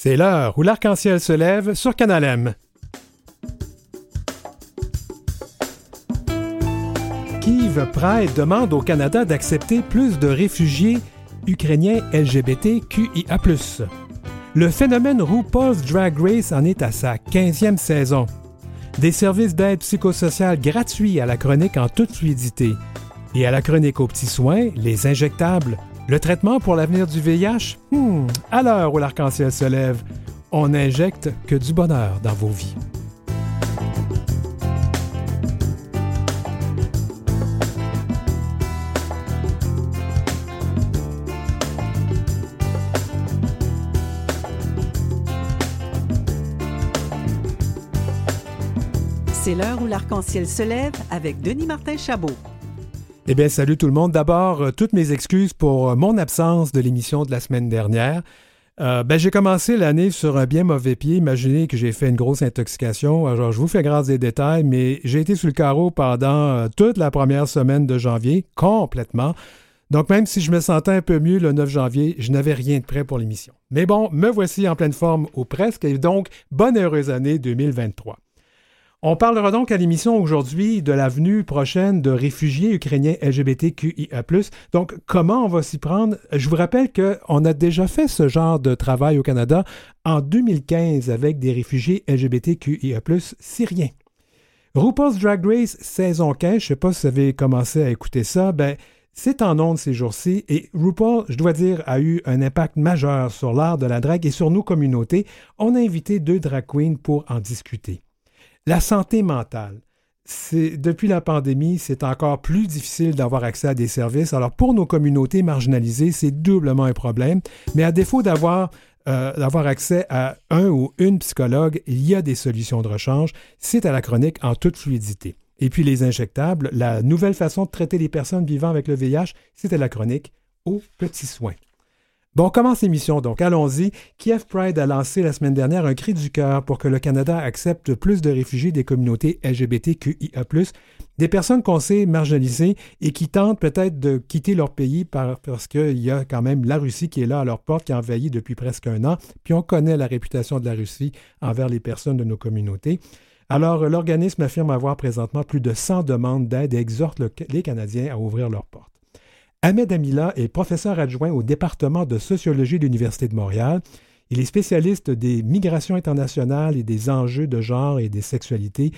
C'est l'heure où l'arc-en-ciel se lève sur Canal M. Pride demande au Canada d'accepter plus de réfugiés ukrainiens LGBTQIA+. Le phénomène RuPaul's Drag Race en est à sa 15e saison. Des services d'aide psychosociale gratuits à la chronique en toute fluidité. Et à la chronique aux petits soins, les injectables, le traitement pour l'avenir du VIH? Hmm, à l'heure où l'arc-en-ciel se lève, on n'injecte que du bonheur dans vos vies. C'est l'heure où l'arc-en-ciel se lève avec Denis Martin Chabot. Eh bien, salut tout le monde. D'abord, euh, toutes mes excuses pour euh, mon absence de l'émission de la semaine dernière. Euh, ben, j'ai commencé l'année sur un bien mauvais pied. Imaginez que j'ai fait une grosse intoxication. Alors, je vous fais grâce des détails, mais j'ai été sur le carreau pendant toute la première semaine de janvier, complètement. Donc, même si je me sentais un peu mieux le 9 janvier, je n'avais rien de prêt pour l'émission. Mais bon, me voici en pleine forme ou presque, et donc, bonne heureuse année 2023. On parlera donc à l'émission aujourd'hui de l'avenue prochaine de réfugiés ukrainiens LGBTQIA. Donc, comment on va s'y prendre? Je vous rappelle qu'on a déjà fait ce genre de travail au Canada en 2015 avec des réfugiés LGBTQIA, syriens. RuPaul's Drag Race saison 15, je ne sais pas si vous avez commencé à écouter ça, ben, c'est en ondes ces jours-ci et RuPaul, je dois dire, a eu un impact majeur sur l'art de la drague et sur nos communautés. On a invité deux drag queens pour en discuter. La santé mentale. Depuis la pandémie, c'est encore plus difficile d'avoir accès à des services. Alors pour nos communautés marginalisées, c'est doublement un problème. Mais à défaut d'avoir euh, d'avoir accès à un ou une psychologue, il y a des solutions de rechange. C'est à la chronique en toute fluidité. Et puis les injectables, la nouvelle façon de traiter les personnes vivant avec le VIH, c'est à la chronique aux petits soins. Bon, on commence l'émission, donc allons-y. Kiev Pride a lancé la semaine dernière un cri du cœur pour que le Canada accepte plus de réfugiés des communautés LGBTQIA, des personnes qu'on sait marginalisées et qui tentent peut-être de quitter leur pays parce qu'il y a quand même la Russie qui est là à leur porte, qui a envahi depuis presque un an. Puis on connaît la réputation de la Russie envers les personnes de nos communautés. Alors, l'organisme affirme avoir présentement plus de 100 demandes d'aide et exhorte les Canadiens à ouvrir leurs portes. Ahmed Amila est professeur adjoint au département de sociologie de l'Université de Montréal. Il est spécialiste des migrations internationales et des enjeux de genre et des sexualités.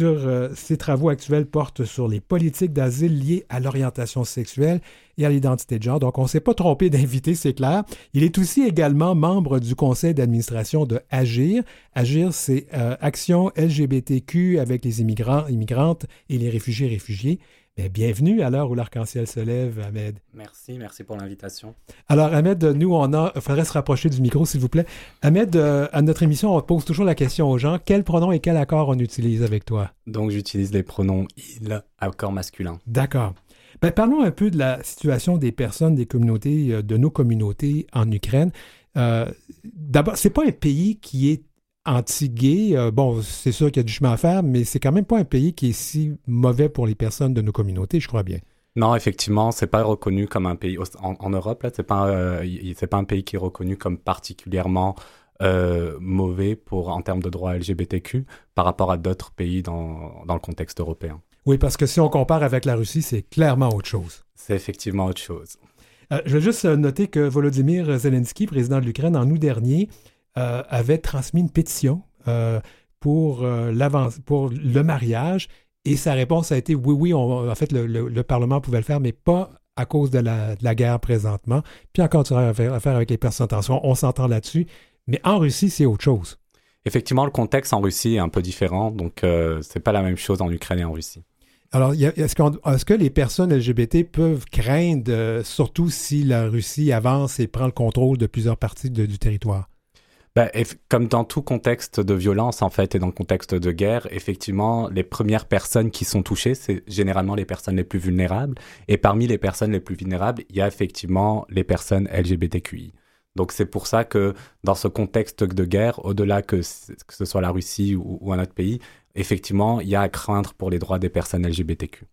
Euh, ses travaux actuels portent sur les politiques d'asile liées à l'orientation sexuelle et à l'identité de genre. Donc, on ne s'est pas trompé d'inviter, c'est clair. Il est aussi également membre du conseil d'administration de Agir. Agir, c'est euh, Action LGBTQ avec les immigrants, immigrantes et les réfugiés réfugiés. Bienvenue à l'heure où l'arc-en-ciel se lève, Ahmed. Merci, merci pour l'invitation. Alors, Ahmed, nous, on a. Il faudrait se rapprocher du micro, s'il vous plaît. Ahmed, euh, à notre émission, on pose toujours la question aux gens quel pronom et quel accord on utilise avec toi? Donc, j'utilise les pronoms il, accord masculin. D'accord. Ben, parlons un peu de la situation des personnes, des communautés, euh, de nos communautés en Ukraine. Euh, D'abord, c'est pas un pays qui est anti-gay. Euh, bon, c'est sûr qu'il y a du chemin à faire, mais c'est quand même pas un pays qui est si mauvais pour les personnes de nos communautés, je crois bien. Non, effectivement, c'est pas reconnu comme un pays en, Europe là, c'est pas euh, c'est pas un pays qui est reconnu comme particulièrement euh, mauvais pour en termes de droits LGBTQ par rapport à d'autres pays dans, dans le contexte européen. Oui, parce que si on compare avec la Russie, c'est clairement autre chose. C'est effectivement autre chose. je vais juste noter que Volodymyr Zelensky, président de l'Ukraine, en août dernier, euh, avait transmis une pétition euh, pour, euh, pour le mariage et sa réponse a été oui, oui, en fait, le, Parlement pouvait le faire, mais pas à cause de la, guerre présentement. Puis encore, tu as affaire, avec les personnes en tension, on s'entend là-dessus. Mais en Russie, c'est autre chose. Effectivement, le contexte en Russie est un peu différent, donc ce c'est pas la même chose en Ukraine et en Russie. Alors, est-ce, que les personnes LGBT peuvent craindre, surtout si la Russie avance et prend le contrôle de plusieurs parties du territoire? Bah, comme dans tout contexte de violence, en fait, et dans le contexte de guerre, effectivement, les premières personnes qui sont touchées, c'est généralement les personnes les plus vulnérables. Et parmi les personnes les plus vulnérables, il y a effectivement les personnes LGBTQI. Donc c'est pour ça que dans ce contexte de guerre, au-delà que, ce soit la Russie ou, ou, un autre pays, effectivement, il y a à craindre pour les droits des personnes LGBTQ.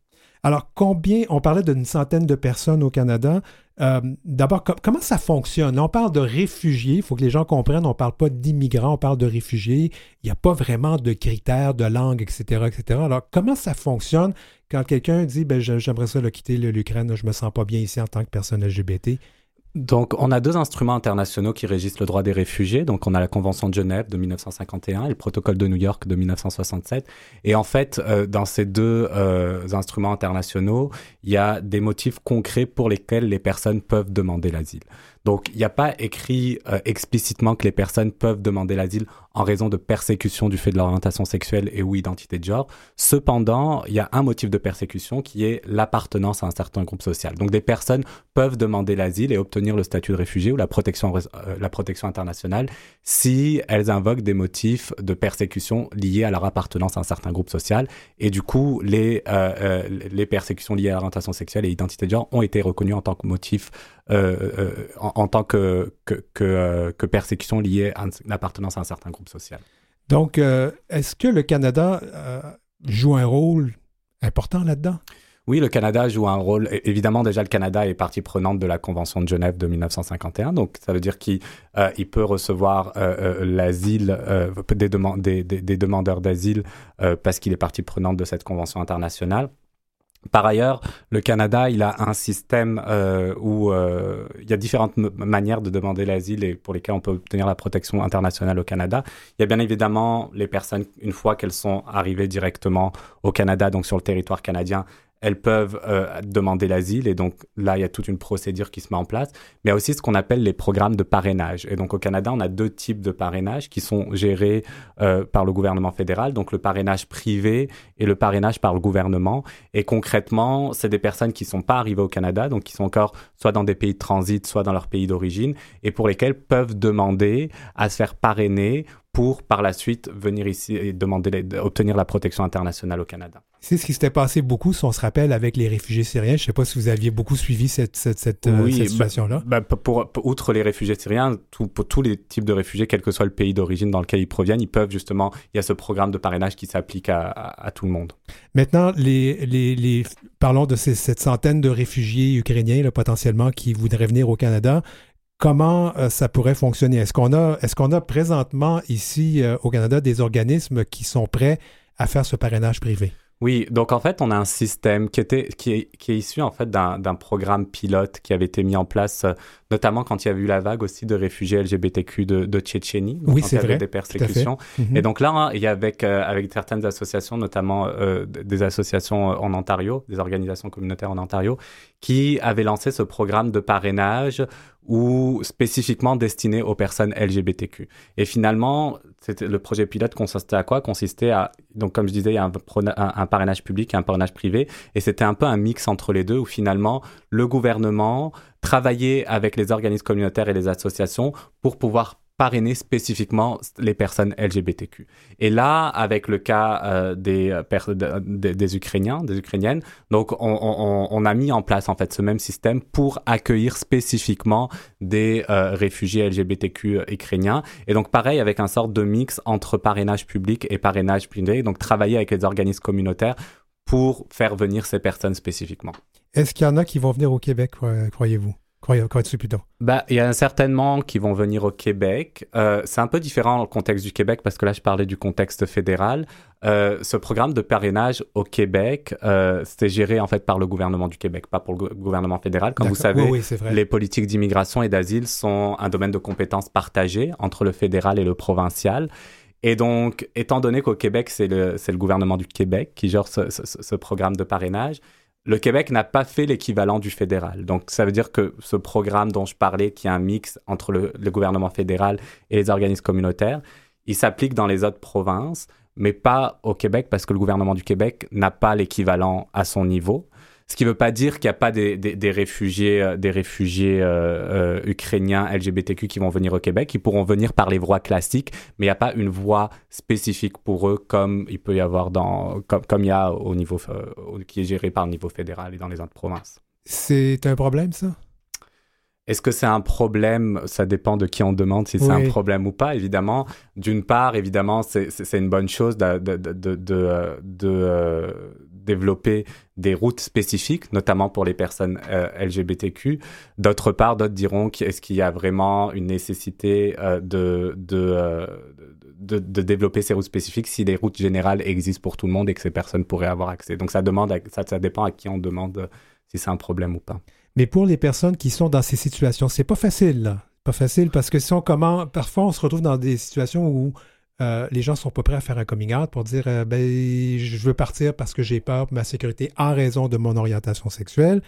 Alors, combien, on parlait d'une centaine de personnes au Canada. Euh, d'abord, comment ça fonctionne? On parle de réfugiés, il faut que les gens comprennent, on ne parle pas d'immigrants, on parle de réfugiés. Il n'y a pas vraiment de critères de langue, etc., etc. Alors, comment ça fonctionne quand quelqu'un dit, ben, j'aimerais ça quitter l'Ukraine, je ne me sens pas bien ici en tant que personne LGBT? Donc, on a deux instruments internationaux qui régissent le droit des réfugiés. Donc, on a la Convention de Genève de 1951 et le Protocole de New York de 1967. Et en fait, euh, dans ces deux euh, instruments internationaux, il y a des motifs concrets pour lesquels les personnes peuvent demander l'asile. Donc, il n'y a pas écrit euh, explicitement que les personnes peuvent demander l'asile en raison de persécution du fait de leur orientation sexuelle et ou identité de genre. Cependant, il y a un motif de persécution qui est l'appartenance à un certain groupe social. Donc, des personnes peuvent demander l'asile et obtenir le statut de réfugié ou la protection, euh, internationale si elles invoquent des motifs de persécution liés à leur appartenance à un certain groupe social. Et du coup, les, euh, les persécutions liées à l'orientation sexuelle et identité de genre ont été reconnues en tant que motif euh, euh, en, tant que, que, que, euh, que, persécution liée à une appartenance à un certain groupe social. Donc, est-ce que le Canada joue un rôle important là-dedans? Oui, le Canada joue un rôle. Évidemment, déjà, le Canada est partie prenante de la Convention de Genève de 1951. Donc, ça veut dire qu'il il peut recevoir l'asile des, des, des, demandeurs d'asile parce qu'il est partie prenante de cette Convention internationale. Par ailleurs, le Canada, il a un système euh, où euh, il y a différentes manières de demander l'asile et pour lesquelles on peut obtenir la protection internationale au Canada. Il y a bien évidemment les personnes, une fois qu'elles sont arrivées directement au Canada, donc sur le territoire canadien, elles peuvent euh, demander l'asile et donc là, il y a toute une procédure qui se met en place. Mais il y a aussi ce qu'on appelle les programmes de parrainage. Et donc au Canada, on a deux types de parrainage qui sont gérés euh, par le gouvernement fédéral, donc le parrainage privé et le parrainage par le gouvernement. Et concrètement, c'est des personnes qui ne sont pas arrivées au Canada, donc qui sont encore soit dans des pays de transit, soit dans leur pays d'origine, et pour lesquels peuvent demander à se faire parrainer pour par la suite venir ici et demander obtenir la protection internationale au Canada. C'est ce qui s'était passé beaucoup, si on se rappelle, avec les réfugiés syriens. Je ne sais pas si vous aviez beaucoup suivi cette, cette, euh, bah, situation-là. Bah, pour, outre les réfugiés syriens, pour tous les types de réfugiés, quel que soit le pays d'origine dans lequel ils proviennent, ils peuvent justement, il y a ce programme de parrainage qui s'applique à, tout le monde. Maintenant, les, les, les parlons de cette centaine de réfugiés ukrainiens là, potentiellement qui voudraient venir au Canada comment euh, ça pourrait fonctionner? Est-ce qu'on a, est qu'on a présentement ici euh, au Canada des organismes qui sont prêts à faire ce parrainage privé? Oui, donc en fait, on a un système qui, était, qui, est, qui est issu en fait d'un programme pilote qui avait été mis en place, euh, notamment quand il y a eu la vague aussi de réfugiés LGBTQ de, de Tchétchénie, oui, c'est vrai, des persécutions. Mhm. Et donc là, hein, il y a avec, avec certaines associations, notamment des associations en Ontario, des organisations communautaires en Ontario, qui avaient lancé ce programme de parrainage ou spécifiquement destiné aux personnes LGBTQ. Et finalement, le projet pilote consistait à quoi? Consistait à, donc comme je disais, il y a un, parrainage public et un parrainage privé, et c'était un peu un mix entre les deux où finalement le gouvernement travaillait avec les organismes communautaires et les associations pour pouvoir parrainer spécifiquement les personnes LGBTQ. Et là, avec le cas euh, des, euh, des, Ukrainiens, des Ukrainiennes, donc on, a mis en place en fait ce même système pour accueillir spécifiquement des euh, réfugiés LGBTQ ukrainiens. Et donc pareil, avec un sort de mix entre parrainage public et parrainage privé, donc travailler avec les organismes communautaires pour faire venir ces personnes spécifiquement. Est-ce qu'il y en a qui vont venir au Québec, croyez-vous? Bah, Il y en a certainement qui vont venir au Québec. Euh, c'est un peu différent dans le contexte du Québec parce que là, je parlais du contexte fédéral. Euh, ce programme de parrainage au Québec, euh, c'était géré en fait par le gouvernement du Québec, pas pour le gouvernement fédéral. Comme vous savez, les politiques d'immigration et d'asile sont un domaine de compétences partagé entre le fédéral et le provincial. Et donc, étant donné qu'au Québec, c'est le, le gouvernement du Québec qui gère ce, ce programme de parrainage, le Québec n'a pas fait l'équivalent du fédéral. Donc, ça veut dire que ce programme dont je parlais, qui est un mix entre le, gouvernement fédéral et les organismes communautaires, il s'applique dans les autres provinces, mais pas au Québec parce que le gouvernement du Québec n'a pas l'équivalent à son niveau. Ce qui ne veut pas dire qu'il n'y a pas des, des, réfugiés, des réfugiés euh, euh, euh, ukrainiens LGBTQ qui vont venir au Québec. Ils pourront venir par les voies classiques, mais il n'y a pas une voie spécifique pour eux comme il peut y avoir dans, comme, comme il y a au niveau, qui est géré par le niveau fédéral et dans les autres provinces. C'est un problème, ça? Est-ce que c'est un problème? Ça dépend de qui on demande si c'est un problème ou pas, évidemment. D'une part, évidemment, c'est une bonne chose de, de, de, de, développer des routes spécifiques, notamment pour les personnes euh, LGBTQ. D'autre part, d'autres diront qu'est-ce qu'il y a vraiment une nécessité euh, de, de, de, de, développer ces routes spécifiques si les routes générales existent pour tout le monde et que ces personnes pourraient avoir accès? Donc ça, demande ça, ça dépend à qui on demande si c'est un problème ou pas. Mais pour les personnes qui sont dans ces situations, c'est pas facile. Pas facile parce que si on commence, parfois on se retrouve dans des situations où euh, les gens sont pas prêts à faire un coming out pour dire euh, ben je veux partir parce que j'ai peur pour ma sécurité en raison de mon orientation sexuelle.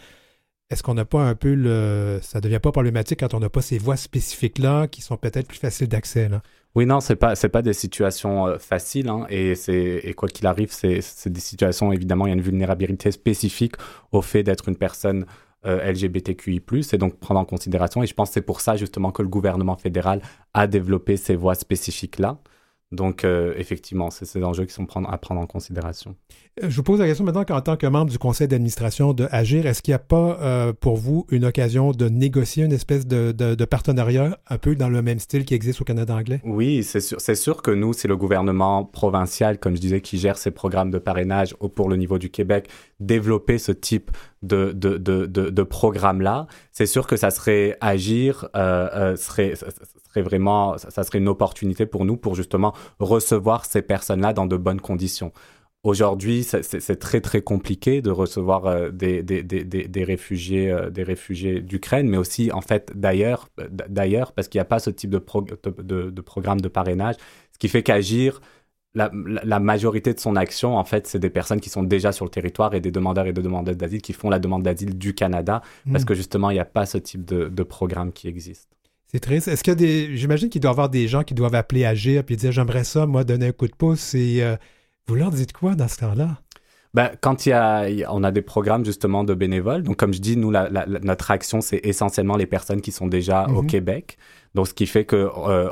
Est-ce qu'on n'a pas un peu le. Ça devient pas problématique quand on n'a pas ces voies spécifiques-là qui sont peut-être plus faciles d'accès? Oui, non, c'est pas pas des situations euh, faciles, hein, et et quoi qu'il arrive, c'est des situations évidemment il y a une vulnérabilité spécifique au fait d'être une personne LGBTQI+, et donc prendre en considération. Et je pense que c'est pour ça justement que le gouvernement fédéral a développé ces voies spécifiques là. Donc, euh, effectivement, c'est ces enjeux qui sont à prendre en considération. Euh, je vous pose la question maintenant qu'en tant que membre du conseil d'administration de Agir, est-ce qu'il n'y a pas euh, pour vous une occasion de négocier une espèce de, partenariat un peu dans le même style qui existe au Canada anglais? Oui, c'est sûr, sûr que nous, c'est le gouvernement provincial, comme je disais, qui gère ces programmes de parrainage pour le niveau du Québec, développer ce type de, de, programme-là. C'est sûr que ça serait Agir, serait vraiment, ça, serait une opportunité pour nous pour justement recevoir ces personnes-là dans de bonnes conditions. Aujourd'hui, c'est très très compliqué de recevoir euh, des, des, des, des, réfugiés euh, des réfugiés d'Ukraine, mais aussi en fait d'ailleurs d'ailleurs parce qu'il n'y a pas ce type de, de, de, programme de parrainage, ce qui fait qu'agir la, la, majorité de son action, en fait, c'est des personnes qui sont déjà sur le territoire et des demandeurs et des demandeuses d'asile qui font la demande d'asile du Canada, parce mmh. que justement, il n'y a pas ce type de, de programme qui existe. C'est triste. Est-ce qu'il y a des. J'imagine qu'il doit y avoir des gens qui doivent appeler Agir puis dire J'aimerais ça, moi, donner un coup de pouce. Et euh, vous leur dites quoi dans ce temps-là? Ben, quand il y a, on a des programmes justement de bénévoles. Donc, comme je dis, nous, la, notre action, c'est essentiellement les personnes qui sont déjà au mhm. Québec. Donc, ce qui fait que euh,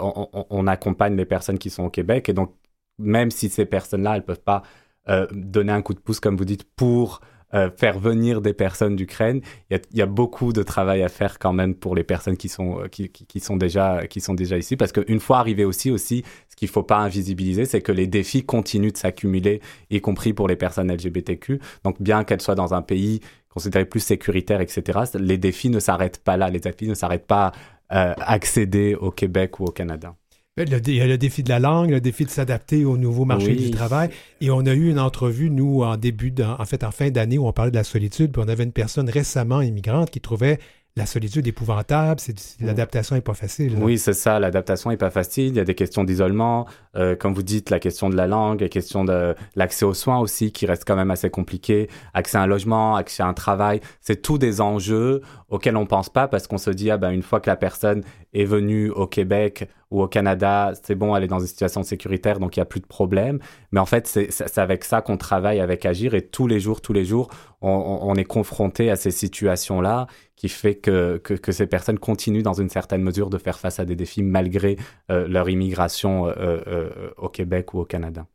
on, accompagne les personnes qui sont au Québec. Et donc, même si ces personnes-là, elles peuvent pas euh, donner un coup de pouce, comme vous dites, pour euh, faire venir des personnes d'Ukraine. Il y, a, beaucoup de travail à faire quand même pour les personnes qui sont, euh, qui, sont, déjà, qui sont déjà ici. Parce qu'une fois arrivé aussi, aussi, ce qu'il ne faut pas invisibiliser, c'est que les défis continuent de s'accumuler, y compris pour les personnes LGBTQ. Donc, bien qu'elles soient dans un pays considéré plus sécuritaire, etc., les défis ne s'arrêtent pas là. Les défis ne s'arrêtent pas à accéder au Québec ou au Canada. Il y a le défi de la langue, le défi de s'adapter au nouveau marché du travail. Et on a eu une entrevue, nous, en début, en fait, en fin d'année, où on parlait de la solitude. Puis on avait une personne récemment immigrante qui trouvait la solitude épouvantable, c'est, l'adaptation n'est pas facile. Oui, c'est ça, l'adaptation n'est pas facile. Il y a des questions d'isolement, euh, comme vous dites, la question de la langue, la question de l'accès aux soins aussi, qui reste quand même assez compliqué, accès à un logement, accès à un travail. C'est tous des enjeux auxquels on pense pas parce qu'on se dit, ah ben, une fois que la personne est venue au Québec ou au Canada, c'est bon, elle est dans une situation sécuritaire, donc il n'y a plus de problème. Mais en fait, c'est avec ça qu'on travaille avec Agir et tous les jours, tous les jours, on, est confronté à ces situations-là qui fait que, que, ces personnes continuent dans une certaine mesure de faire face à des défis malgré euh, leur immigration euh, euh, au Québec ou au Canada.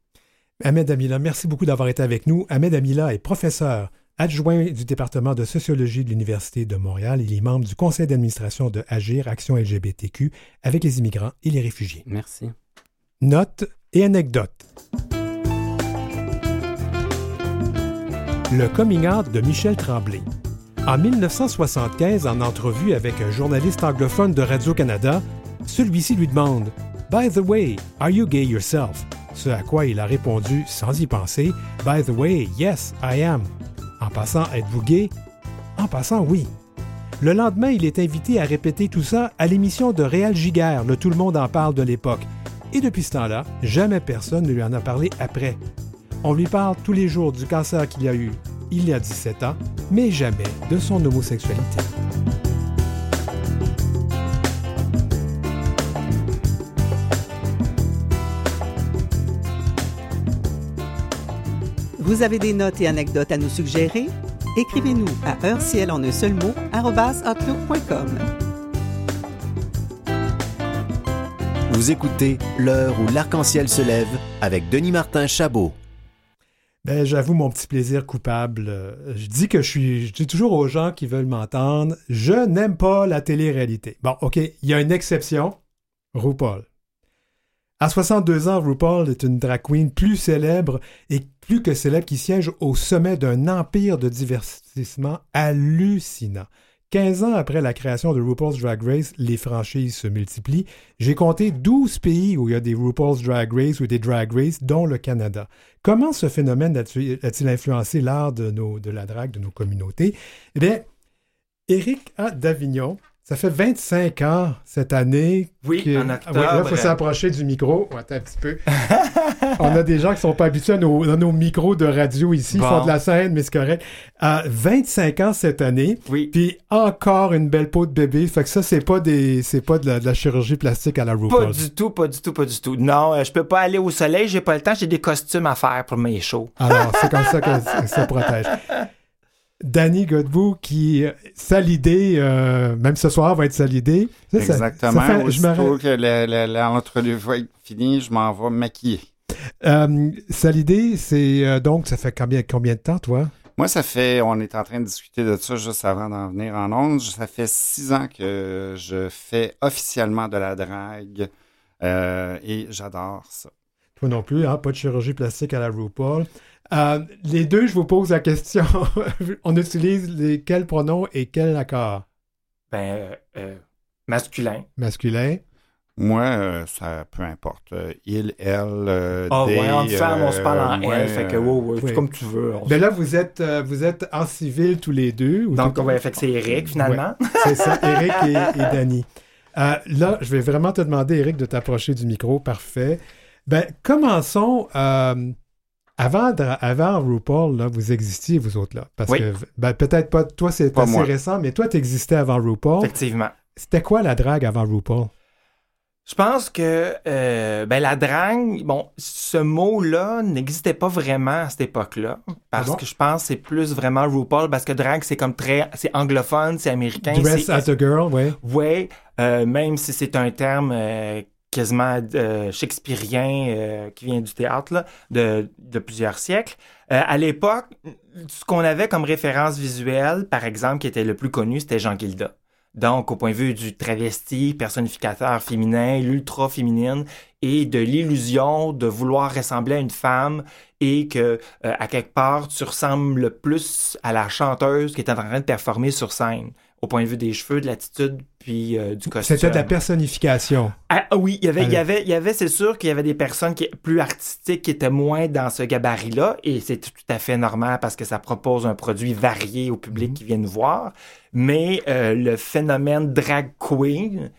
Ahmed Amila, merci beaucoup d'avoir été avec nous. Ahmed Amila est professeur adjoint du département de sociologie de l'Université de Montréal. Il est membre du conseil d'administration de Agir Action LGBTQ avec les immigrants et les réfugiés. Merci. Notes et anecdotes. Le coming out de Michel Tremblay. En 1975, en entrevue avec un journaliste anglophone de Radio-Canada, celui-ci lui demande By the way, are you gay yourself? Ce à quoi il a répondu sans y penser By the way, yes, I am. En passant, êtes-vous gay? En passant, oui. Le lendemain, il est invité à répéter tout ça à l'émission de Réal Giguère, le Tout le monde en parle de l'époque. Et depuis ce temps-là, jamais personne ne lui en a parlé après. On lui parle tous les jours du cancer qu'il a eu il y a 17 ans, mais jamais de son homosexualité. Vous avez des notes et anecdotes à nous suggérer? Écrivez-nous à heure en un seul mot outlook.com. Vous écoutez L'heure où l'arc-en-ciel se lève avec Denis Martin Chabot. Ben, j'avoue mon petit plaisir coupable. Je dis que je suis, je dis toujours aux gens qui veulent m'entendre, je n'aime pas la télé-réalité. Bon, OK, il y a une exception, RuPaul. À 62 ans, RuPaul est une drag queen plus célèbre et plus que célèbre qui siège au sommet d'un empire de divertissement hallucinant. 15 ans après la création de RuPaul's Drag Race, les franchises se multiplient. J'ai compté 12 pays où il y a des RuPaul's Drag Race ou des Drag Race, dont le Canada. Comment ce phénomène a-t-il influencé l'art de, la drague de nos communautés? Eh bien, Éric A. d'Avignon ça fait 25 ans cette année. Oui, que... en ah octobre. là, il faut s'approcher du micro. attends un petit peu. On a des gens qui ne sont pas habitués à nos, nos, micros de radio ici. Ils font de la scène, mais c'est correct. À 25 ans cette année. Oui. Puis encore une belle peau de bébé. Fait que ça, c'est pas des c'est pas de la, chirurgie plastique à la RuPaul. Pas du tout, pas du tout, pas du tout. Non, euh, je peux pas aller au soleil, j'ai pas le temps, j'ai des costumes à faire pour mes shows. Alors, c'est comme ça que ça protège. Danny Godbout qui salidé, euh, même ce soir va être salidé. Exactement. Ça, fait, Aussitôt que l'entrevue va être finie, je m'en vais maquiller. Euh, salidé, c'est euh, donc, ça fait combien, combien de temps, toi? Moi, ça fait, on est en train de discuter de ça juste avant d'en venir en ondes. Ça fait six ans que je fais officiellement de la drague et j'adore ça. Toi non plus, hein? pas de chirurgie plastique à la RuPaul. Euh, les deux, je vous pose la question. On utilise les, quels pronoms et quel accord? Ben, euh, masculin. Masculin. Moi, ça peu importe. il, elle, Ah ouais, en femme, on se parle en elle, fait que ouais, ouais, comme tu veux. Mais là, vous êtes, vous êtes en civil tous les deux. Donc, ouais, fait que c'est Eric, finalement. c'est ça, Eric et, et Danny. là, je vais vraiment te demander, Eric, de t'approcher du micro. Parfait. Ben, commençons. Avant, avant RuPaul, là, vous existiez, vous autres, là. Parce que, ben, peut-être pas, toi, c'est assez récent, mais toi, tu existais avant RuPaul. Effectivement. C'était quoi la drague avant RuPaul? Je pense que euh, ben, la drague, bon, ce mot-là n'existait pas vraiment à cette époque-là. Parce ah que je pense que c'est plus vraiment RuPaul, parce que drague, c'est comme très. C'est anglophone, c'est américain. Dress as a girl, oui. Oui, euh, même si c'est un terme euh, quasiment euh, shakespearien euh, qui vient du théâtre de, de, plusieurs siècles. Euh, à l'époque, ce qu'on avait comme référence visuelle, par exemple, qui était le plus connu, c'était Jean Gilda. Donc, au point de vue du travesti, personnificateur féminin, l'ultra féminine, et de l'illusion de vouloir ressembler à une femme et que, à quelque part, tu ressembles le plus à la chanteuse qui est en train de performer sur scène au point de vue des cheveux, de l'attitude, puis euh, du costume. C'était de la personnification. Ah, ah oui, il y avait, il y avait, il y avait, c'est sûr qu'il y avait des personnes qui plus artistiques, qui étaient moins dans ce gabarit-là, et c'est tout à fait normal parce que ça propose un produit varié au public mhm. qui vient nous voir. Mais euh, le phénomène drag queen,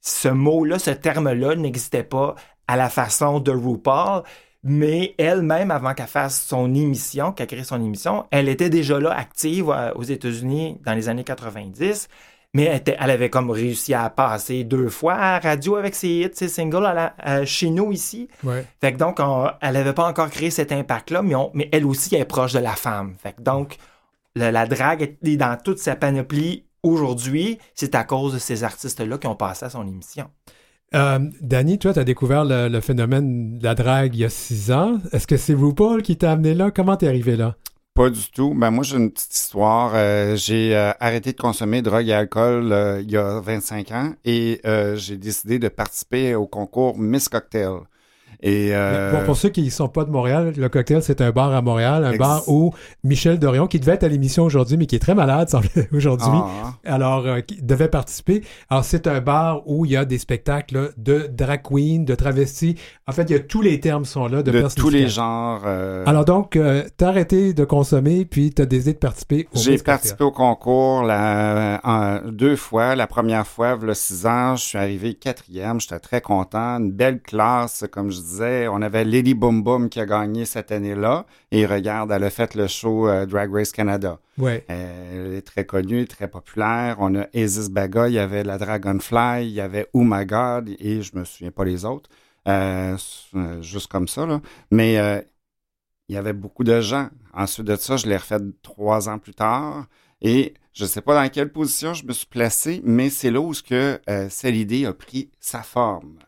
ce mot-là, ce terme-là n'existait pas à la façon de RuPaul mais elle-même, avant qu'elle fasse son émission, qu'elle crée son émission, elle était déjà là, active euh, aux États-Unis dans les années 90, mais elle, avait comme réussi à passer deux fois à la radio avec ses hits, ses singles à chez nous ici. Fait que donc, elle n'avait pas encore créé cet impact-là, mais, mais, elle aussi est proche de la femme. Fait que donc, la drague est dans toute sa panoplie aujourd'hui, c'est à cause de ces artistes-là qui ont passé à son émission. Euh, Danny, toi, tu as découvert le, phénomène de la drague il y a six ans. Est-ce que c'est RuPaul qui t'a amené là? Comment t'es arrivé là? Pas du tout. Ben moi, j'ai une petite histoire. Euh, j'ai euh, arrêté de consommer drogue et alcool euh, il y a 25 ans et j'ai décidé de participer au concours Miss Cocktail. Et euh, pour, ceux qui ne sont pas de Montréal, le cocktail, c'est un bar à Montréal, un bar où Michel Dorion, qui devait être à l'émission aujourd'hui, mais qui est très malade aujourd'hui, ah. alors euh, qui devait participer. Alors, c'est un bar où il y a des spectacles de drag queen, de travestis. En fait, il y a tous les termes sont là, de, de tous les genres. Euh... Alors donc, euh, t'as arrêté de consommer, puis t'as décidé de participer au J'ai participé au concours la, deux fois. La première fois, il y a six ans, je suis arrivé quatrième. J'étais très content. Une belle classe, comme je on avait Lady Boom Boom qui a gagné cette année-là. Et regarde, elle a fait le show euh, Drag Race Canada. Ouais. elle est très connue, très populaire. On a Isis Baga, il y avait la Dragonfly, il y avait Oh My God, et je me souviens pas les autres. Euh, euh, juste comme ça, là. Mais il y avait beaucoup de gens. Ensuite de ça, je l'ai refait trois ans plus tard. Et je ne sais pas dans quelle position je me suis placé, mais c'est là où ce que cette idée a pris sa forme.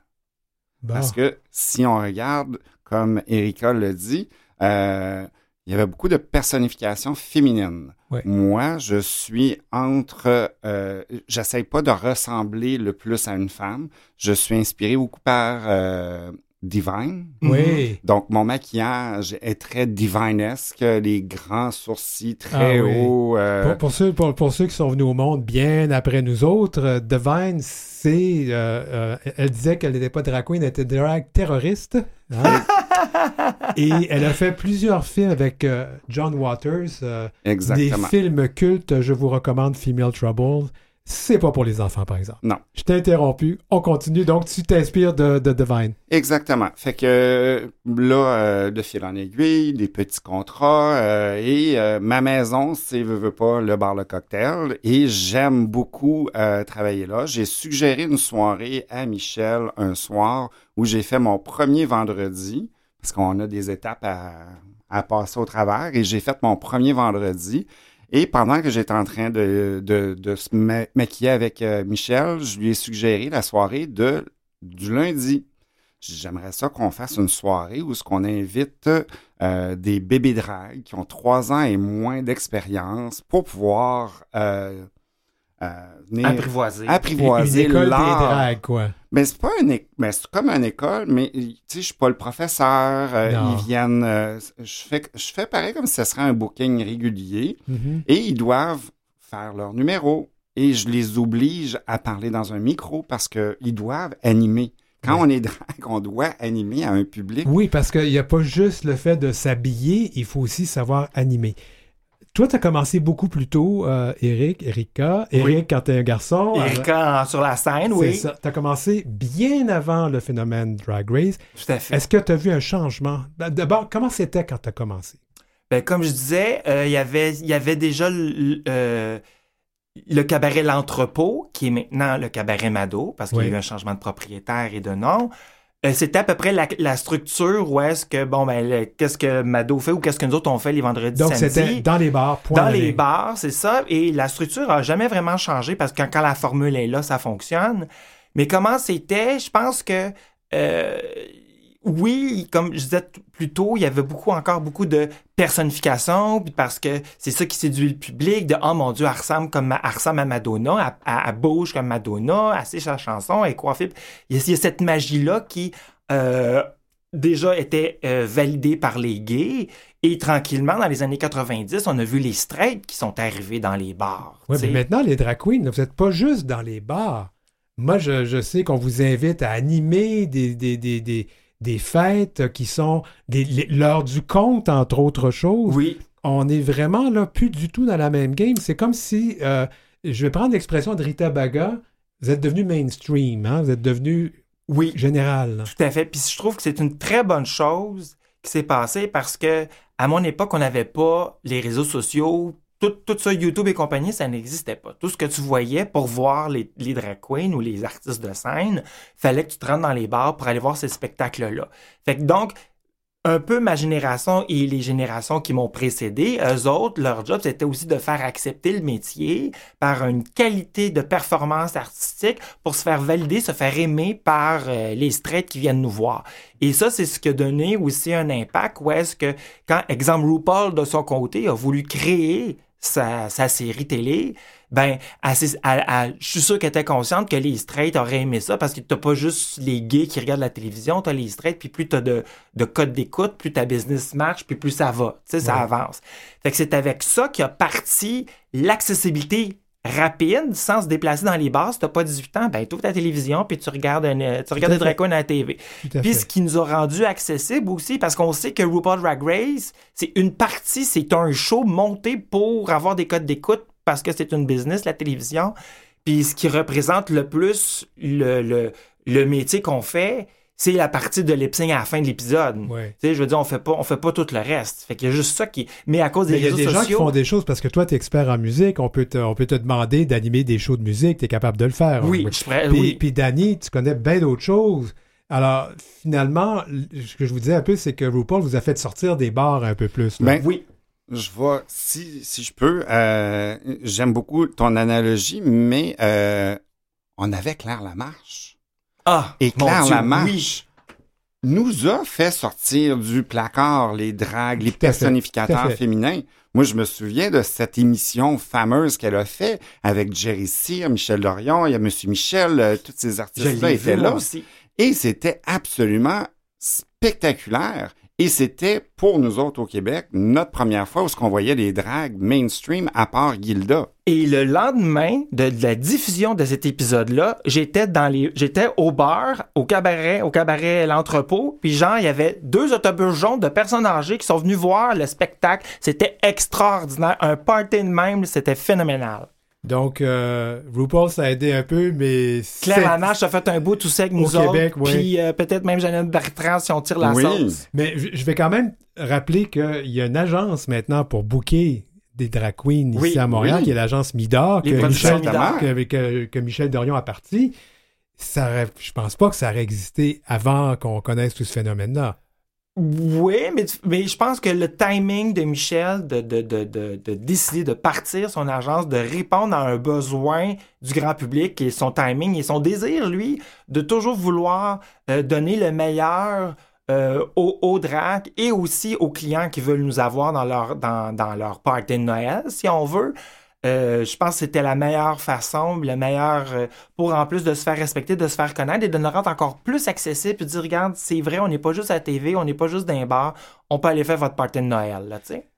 Parce que si on regarde, comme Erika le dit, euh, il y avait beaucoup de personnification féminine. Moi, je suis entre... Euh, J'essaie pas de ressembler le plus à une femme. Je suis inspiré beaucoup par euh, divine. Oui. Donc, mon maquillage est très divinesque, les grands sourcils très Ah oui. hauts. euh, Pour, pour ceux, pour, pour ceux qui sont venus au monde bien après nous autres, euh, Divine, c'est. euh, euh, elle disait qu'elle n'était pas drag queen, elle était drag terroriste. hein. Et elle a fait plusieurs films avec euh, John Waters. euh, des exactement. films cultes, je vous recommande Female Trouble. C'est pas pour les enfants, par exemple. Non. Je t'ai interrompu. On continue. Donc, tu t'inspires de, de Divine. Exactement. Fait que là, euh, de fil en aiguille, des petits contrats euh, et euh, ma maison, c'est veux, veux pas le bar le cocktail et j'aime beaucoup travailler là. J'ai suggéré une soirée à Michel un soir où j'ai fait mon premier vendredi parce qu'on a des étapes à, à passer au travers et j'ai fait mon premier vendredi. Et pendant que j'étais en train de, de, de se ma- maquiller avec euh, Michel, je lui ai suggéré la soirée de du lundi. J'aimerais ça qu'on fasse une soirée où ce qu'on invite euh, des bébés drags qui ont trois ans et moins d'expérience pour pouvoir euh, venir Apprivoisé. apprivoiser Une école des l'art. quoi. Mais c'est pas une, mais c'est comme une école, mais tu sais, je suis pas le professeur. euh, ils viennent, euh, je fais, je fais pareil comme si ce serait un booking régulier, Mhm. et ils doivent faire leur numéro. Et je les oblige à parler dans un micro parce que ils doivent animer. Quand Ouais. on est drag, on doit animer à un public. Oui, parce qu'il n'y a pas juste le fait de s'habiller, il faut aussi savoir animer. Toi, tu as commencé beaucoup plus tôt, euh, Eric, Erika. Eric, quand tu es un garçon. euh, Erika en- sur la scène, c'est oui. ça. Tu as commencé bien avant le phénomène Drag Race. Tout à fait. Est-ce que tu as vu un changement? D'abord, comment c'était quand tu as commencé? Ben, comme je disais, euh, il y avait- il y avait déjà le, euh, le cabaret L'Entrepôt, qui est maintenant le cabaret Mado, parce qu'il Oui. y a eu un changement de propriétaire et de nom. Euh, C'était à peu près la, la structure où est-ce que, bon, ben, le- qu'est-ce que Mado fait ou qu'est-ce que nous autres on fait les vendredis Donc, c'était dans les bars, point Dans les ligne. bars, c'est ça. Et la structure a jamais vraiment changé parce que quand, quand la formule est là, ça fonctionne. Mais comment c'était, je pense que euh, oui, comme je disais plus tôt, il y avait beaucoup encore beaucoup de personnification puis parce que c'est ça qui séduit le public de oh mon dieu, elle ressemble comme ma- elle ressemble à Madonna, elle, elle- elle bouge comme Madonna, elle sait sa chanson, elle est coiffée. Il y a, il y a cette magie là qui euh, déjà était euh, validée par les gays et tranquillement dans les années 90, on a vu les straights qui sont arrivés dans les bars. Oui, mais maintenant, les drag queens, vous n'êtes pas juste dans les bars. Moi, je, je sais qu'on vous invite à animer des, des, des, des, des fêtes qui sont des- l'heure du conte, entre autres choses. Oui, On est vraiment là, plus du tout dans la même game. C'est comme si, euh, je vais prendre l'expression de Rita Baga, vous êtes devenu mainstream, hein? vous êtes devenu oui. général. Tout à fait. Puis je trouve que c'est une très bonne chose qui s'est passée parce que à mon époque, on n'avait pas les réseaux sociaux. Tout, tout ça, YouTube et compagnie, ça n'existait pas. Tout ce que tu voyais pour voir les, les drag queens ou les artistes de scène, fallait que tu te rentres dans les bars pour aller voir ces spectacles-là. Fait que donc, un peu ma génération et les générations qui m'ont précédé, eux autres, leur job, c'était aussi de faire accepter le métier par une qualité de performance artistique pour se faire valider, se faire aimer par euh, les straights qui viennent nous voir. Et ça, c'est ce qui a donné aussi un impact où est-ce que, quand, exemple, RuPaul, de son côté, a voulu créer sa, sa série télé, ben, elle s'est- elle- elle- je suis sûr qu'elle était consciente que les straights auraient aimé ça parce que t'as pas juste les gays qui regardent la télévision, t'as les straights, puis plus t'as de, de codes d'écoute, plus ta business marche, puis plus ça va, tu sais, ça avance. Fait que c'est avec ça qu'a parti l'accessibilité rapide, sans se déplacer dans les bars. Si t'as pas 18 ans, ben, t'ouvres ta télévision, puis tu regardes, un, euh, tu regardes à des à la TV. Puis ce qui nous a rendu accessible aussi, parce qu'on sait que RuPaul Drag Race, c'est une partie, c'est un show monté pour avoir des codes d'écoute parce que c'est une business, la télévision. Puis ce qui représente le plus le, le, le métier qu'on fait, c'est la partie de lip à la fin de l'épisode. Ouais. Tu sais, je veux dire, on fait pas, on fait pas tout le reste. Fait qu'il y a juste ça qui. Mais à cause des Mais il y a des gens qui font des choses parce que toi, tu es expert en musique. On peut te, on peut te demander d'animer des shows de musique. Tu es capable de le faire. Oui, hein. je pourrais- Puis, oui. puis Danny, tu connais bien d'autres choses. Alors, finalement, ce que je vous disais un peu, c'est que RuPaul vous a fait sortir des bars un peu plus. là. Ben, Oui. Je vois, si, si je peux, euh, j'aime beaucoup ton analogie, mais euh, on avait Claire Lamarche. Ah, Et Claire Dieu, Lamarche oui. nous a fait sortir du placard les dragues, les personnificateurs féminins. Moi, je me souviens de cette émission fameuse qu'elle a fait avec Jerry Cyr, Michel Dorion, il y a Monsieur Michel, euh, tous ces artistes-là étaient vu, là. aussi. Et c'était absolument spectaculaire. Et c'était pour nous autres au Québec notre première fois où on voyait des drags mainstream à part Gilda. Et le lendemain de, la diffusion de cet épisode-là, j'étais les, j'étais au bar, au cabaret, au cabaret l'entrepôt, puis genre il y avait deux autobus jaunes de personnes âgées qui sont venus voir le spectacle. C'était extraordinaire, un party de même, c'était phénoménal. Donc, euh, RuPaul, ça a aidé un peu, mais... Claire Lanache a fait un bout tout sec, nous Au autres. Québec, oui. Puis euh, peut-être même Jeannette Bertrand si on tire la Oui. sauce. Mais je vais quand même rappeler qu'il y a une agence maintenant pour booker des drag queens Oui, ici à Montréal, oui. qui est l'agence Midor, que Michel, Midor. que, que- que Michel Dorion a parti. Ça je pense pas que ça aurait existé avant qu'on connaisse tout ce phénomène-là. Oui, mais, je pense que le timing de Michel de, de, de, de, de décider de partir son agence, de répondre à un besoin du grand public et son timing et son désir, lui, de toujours vouloir euh, donner le meilleur euh, aux, drags et aussi aux clients qui veulent nous avoir dans leur, dans, dans leur de Noël, si on veut. Euh, je pense que c'était la meilleure façon, le meilleur euh, pour en plus de se faire respecter, de se faire connaître et de nous rendre encore plus accessible puis de dire regarde, c'est vrai, on n'est pas juste à la TV, on n'est pas juste dans un bar, on peut aller faire votre party de Noël, là, tu sais.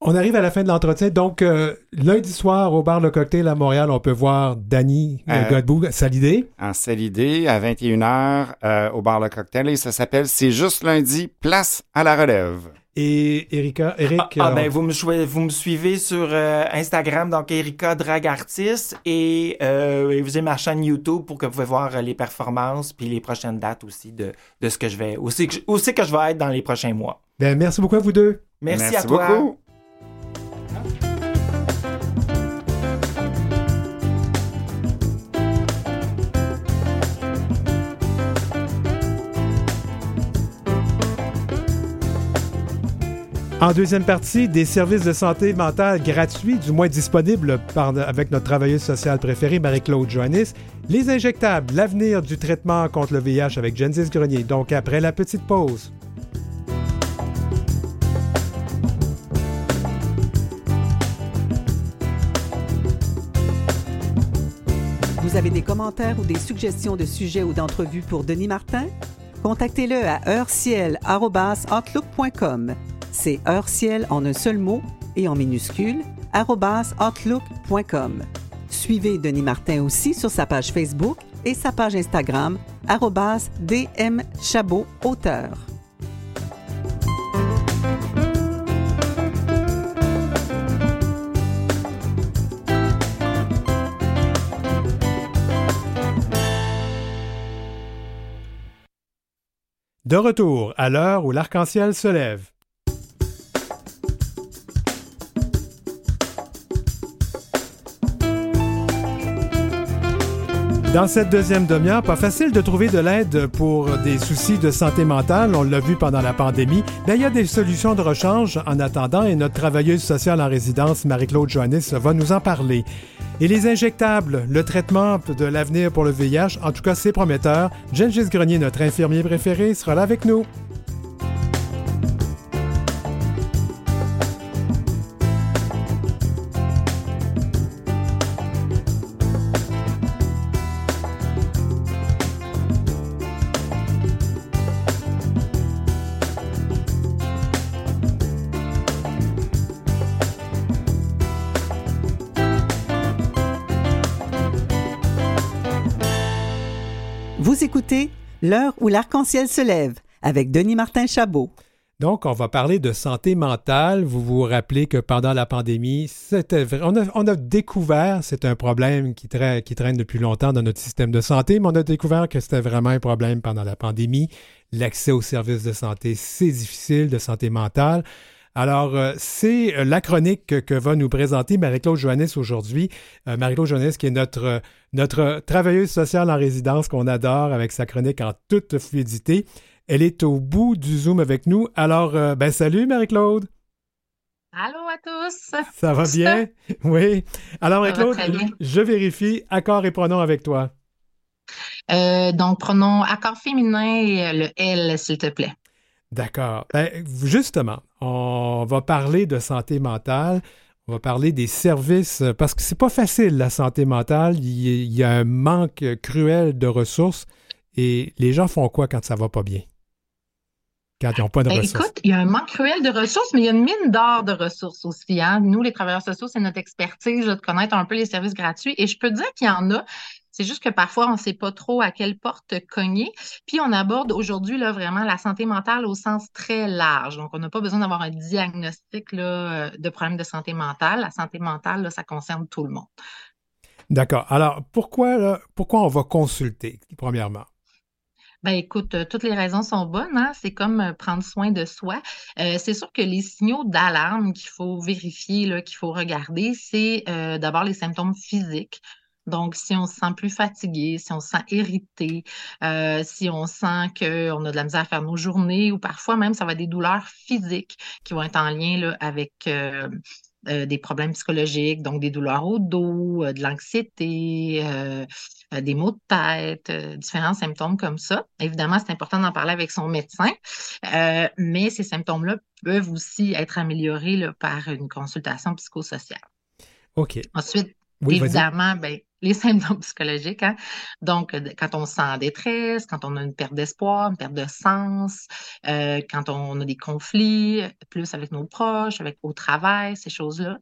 On arrive à la fin de l'entretien. Donc, euh, lundi soir, au bar Le Cocktail à Montréal, on peut voir Danny euh, Godbout, Salidé. En Salidé, à 21h, euh, au bar Le Cocktail. Et ça s'appelle C'est juste lundi, place à la relève. Et Erika, Eric... Ah, ah, euh, ben, vous me, choi- vous me suivez sur euh, Instagram, donc Erika Drag Artist, et, euh, et vous avez ma chaîne YouTube pour que vous pouvez voir les performances puis les prochaines dates aussi de, de ce que je vais, aussi que, je- aussi que je vais être dans les prochains mois. ben, merci beaucoup à vous deux. Merci, à toi. beaucoup. En deuxième partie, des services de santé mentale gratuits, du moins disponibles avec notre travailleuse sociale préférée, Marie-Claude Joannis. Les injectables, l'avenir du traitement contre le VIH avec Genesis Grenier. Donc, après la petite pause. Vous avez des commentaires ou des suggestions de sujets ou d'entrevues pour Denis Martin? Contactez-le à heurciel.outlook.com. C'est heurciel en un seul mot et en minuscule, outlook.com. Suivez Denis Martin aussi sur sa page Facebook et sa page Instagram, DM Auteur. De retour à l'heure où l'arc-en-ciel se lève. Dans cette deuxième demi-heure, pas facile de trouver de l'aide pour des soucis de santé mentale. On l'a vu pendant la pandémie. Mais il y a des solutions de rechange en attendant et notre travailleuse sociale en résidence, Marie-Claude Joannis, va nous en parler. Et les injectables, le traitement de l'avenir pour le VIH, en tout cas, c'est prometteur. Gengis Grenier, notre infirmier préféré, sera là avec nous. L'heure où l'arc-en-ciel se lève avec Denis Martin Chabot. Donc, on va parler de santé mentale. Vous vous rappelez que pendant la pandémie, c'était on, a, on a découvert, c'est un problème qui traîne depuis longtemps dans notre système de santé, mais on a découvert que c'était vraiment un problème pendant la pandémie. L'accès aux services de santé, c'est difficile, de santé mentale. Alors, euh, c'est euh, la chronique que, va nous présenter Marie-Claude Joannis aujourd'hui. Euh, Marie-Claude Joannis, qui est notre, notre travailleuse sociale en résidence qu'on adore avec sa chronique en toute fluidité. Elle est au bout du Zoom avec nous. Alors, ben salut Marie-Claude. Allô à tous. Ça va bien? Oui. Alors, Marie-Claude, je vérifie accord et pronom avec toi. Euh, donc, prenons accord féminin et le L, s'il te plaît. D'accord. Ben, justement, on va parler de santé mentale. On va parler des services, euh, parce que c'est pas facile, la santé mentale. Il y, a un manque cruel de ressources. Et les gens font quoi quand ça va pas bien? quand ils n'ont pas de Ben, ressources? écoute, il y a un manque cruel de ressources, mais il y a une mine d'or de ressources aussi. Hein. Nous, les travailleurs sociaux, c'est notre expertise de connaître un peu les services gratuits. Et je peux te dire qu'il y en a. C'est juste que parfois, on ne sait pas trop à quelle porte cogner. Puis, on aborde aujourd'hui là, vraiment la santé mentale au sens très large. Donc, on n'a pas besoin d'avoir un diagnostic là, euh, de problème de santé mentale. La santé mentale, là, ça concerne tout le monde. D'accord. Alors, pourquoi, là, pourquoi on va consulter, premièrement? Ben écoute, euh, toutes les raisons sont bonnes, hein? C'est comme euh, prendre soin de soi. Euh, c'est sûr que les signaux d'alarme qu'il faut vérifier, là, qu'il faut regarder, c'est d'abord les symptômes physiques. Donc, si on se sent plus fatigué, si on se sent irrité, euh, si on sent qu'on a de la misère à faire nos journées, ou parfois même ça va être des douleurs physiques qui vont être en lien là, avec euh, euh, des problèmes psychologiques, donc des douleurs au dos, de l'anxiété, des maux de tête, différents symptômes comme ça. Évidemment, c'est important d'en parler avec son médecin, mais ces symptômes-là peuvent aussi être améliorés là, par une consultation psychosociale. OK. Ensuite, Oui, évidemment, ben, les symptômes psychologiques. Hein? Donc, quand on se sent en détresse, quand on a une perte d'espoir, une perte de sens, euh, quand on a des conflits, plus avec nos proches, avec au travail, ces choses-là.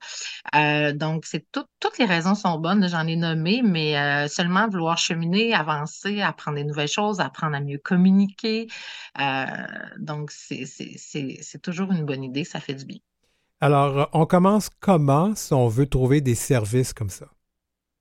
Euh, donc, c'est tout- toutes les raisons sont bonnes, j'en ai nommé, mais euh, seulement vouloir cheminer, avancer, apprendre des nouvelles choses, apprendre à mieux communiquer. Donc, c'est toujours une bonne idée, ça fait du bien. Alors, on commence comment si on veut trouver des services comme ça?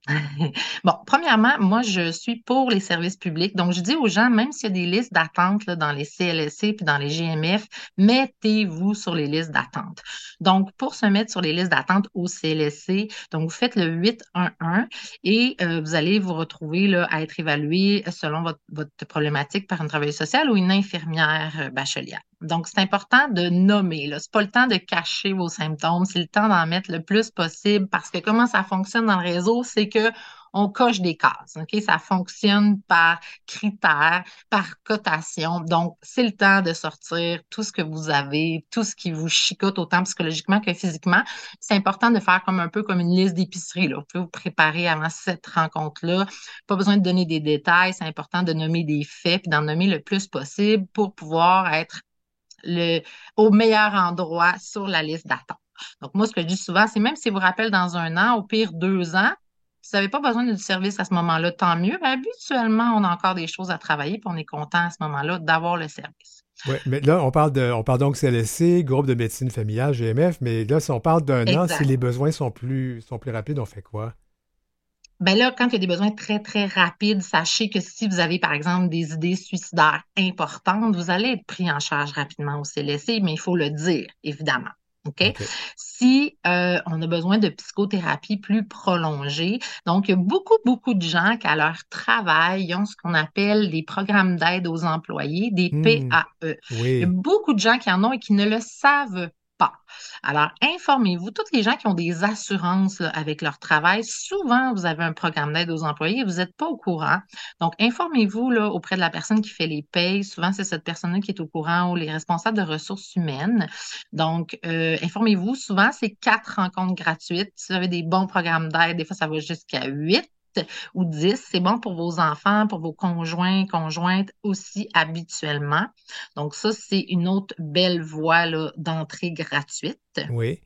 Bon, premièrement, moi, je suis pour les services publics. Donc, je dis aux gens, même s'il y a des listes d'attente dans les CLSC puis dans les GMF, mettez-vous sur les listes d'attente. Donc, pour se mettre sur les listes d'attente au CLSC, donc vous faites le 811 et euh, vous allez vous retrouver là, à être évalué selon votre, votre problématique par une travailleuse sociale ou une infirmière euh, bachelière. Donc, c'est important de nommer. Ce n'est pas le temps de cacher vos symptômes, c'est le temps d'en mettre le plus possible parce que comment ça fonctionne dans le réseau, c'est que on coche des cases. Ça fonctionne par critères, par cotation. Donc, c'est le temps de sortir tout ce que vous avez, tout ce qui vous chicote autant psychologiquement que physiquement. C'est important de faire comme un peu comme une liste d'épicerie. Vous pouvez vous préparer avant cette rencontre-là. Pas besoin de donner des détails. C'est important de nommer des faits puis d'en nommer le plus possible pour pouvoir être le, au meilleur endroit sur la liste d'attente. Donc, moi, ce que je dis souvent, c'est même si vous rappelle dans un an, au pire deux ans, si vous n'avez pas besoin du service à ce moment-là, tant mieux. Mais habituellement, on a encore des choses à travailler, puis on est content à ce moment-là d'avoir le service. Oui, mais là, on parle, de, on parle donc CLSC, groupe de médecine familiale, GMF, mais là, si on parle d'un an, si les besoins sont plus, sont plus rapides, on fait quoi? Ben là, quand il y a des besoins très, très rapides, sachez que si vous avez, par exemple, des idées suicidaires importantes, vous allez être pris en charge rapidement au CLSC, mais il faut le dire, évidemment. OK? Si euh, on a besoin de psychothérapie plus prolongée, donc il y a beaucoup, beaucoup de gens qui, à leur travail, ils ont ce qu'on appelle des programmes d'aide aux employés, des Hmm. PAE. Il y Oui. a beaucoup de gens qui en ont et qui ne le savent pas. Alors, informez-vous. Toutes les gens qui ont des assurances avec leur travail, souvent, vous avez un programme d'aide aux employés et vous n'êtes pas au courant. Donc, informez-vous là, auprès de la personne qui fait les payes. Souvent, c'est cette personne-là qui est au courant ou les responsables de ressources humaines. Donc, euh, informez-vous. Souvent, c'est quatre rencontres gratuites. Si vous avez des bons programmes d'aide, des fois, ça va jusqu'à huit ou 10. C'est bon pour vos enfants, pour vos conjoints, conjointes aussi habituellement. Donc, ça, c'est une autre belle voie d'entrée gratuite. Oui.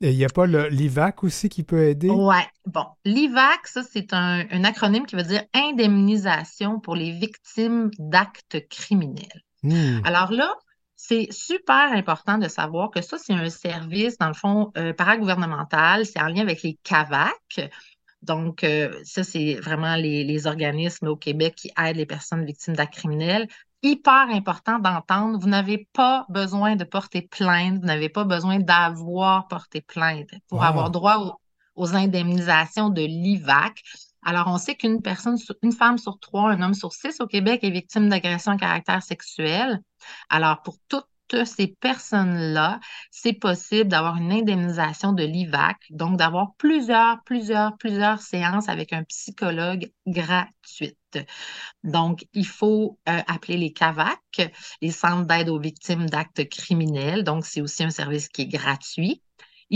Et il n'y a pas l'IVAC aussi qui peut aider? Ouais, bon. L'IVAC, ça, c'est un, un acronyme qui veut dire indemnisation pour les victimes d'actes criminels. Hmm. Alors là, c'est super important de savoir que ça, c'est un service, dans le fond, euh, paragouvernemental. C'est en lien avec les CAVAC. Donc, euh, ça, c'est vraiment les, les organismes au Québec qui aident les personnes victimes d'actes criminels. Hyper important d'entendre, vous n'avez pas besoin de porter plainte, vous n'avez pas besoin d'avoir porté plainte pour Wow. avoir droit aux, aux indemnisations de l'IVAC. Alors, on sait qu'une personne, une femme sur trois, un homme sur six au Québec est victime d'agression à caractère sexuel. Alors, pour toutes ces personnes-là, c'est possible d'avoir une indemnisation de l'IVAC, donc d'avoir plusieurs, plusieurs, plusieurs séances avec un psychologue gratuites. Donc, il faut euh, appeler les CAVAC, les centres d'aide aux victimes d'actes criminels. Donc, c'est aussi un service qui est gratuit.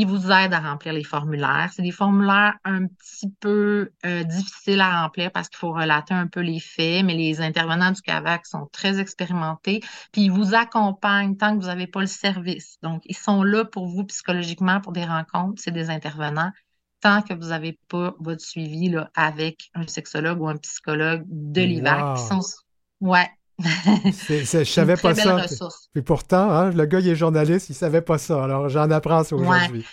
Ils vous aident à remplir les formulaires. C'est des formulaires un petit peu euh, difficiles à remplir parce qu'il faut relater un peu les faits, mais les intervenants du CAVAC sont très expérimentés. Puis ils vous accompagnent tant que vous n'avez pas le service. Donc, ils sont là pour vous psychologiquement pour des rencontres. C'est des intervenants tant que vous n'avez pas votre suivi là, avec un sexologue ou un psychologue de l'hiver. Sont... Ouais. C'est, je savais pas ça. Et pourtant, hein, le gars, il est journaliste, il savait pas ça. Alors, j'en apprends ça aujourd'hui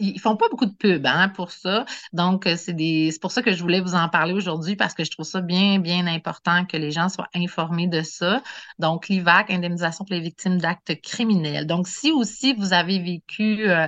ils font pas beaucoup de pub hein, pour ça. Donc, euh, c'est des, c'est pour ça que je voulais vous en parler aujourd'hui parce que je trouve ça bien, bien important que les gens soient informés de ça. Donc, l'IVAC, indemnisation pour les victimes d'actes criminels. Donc, si aussi vous avez vécu, euh,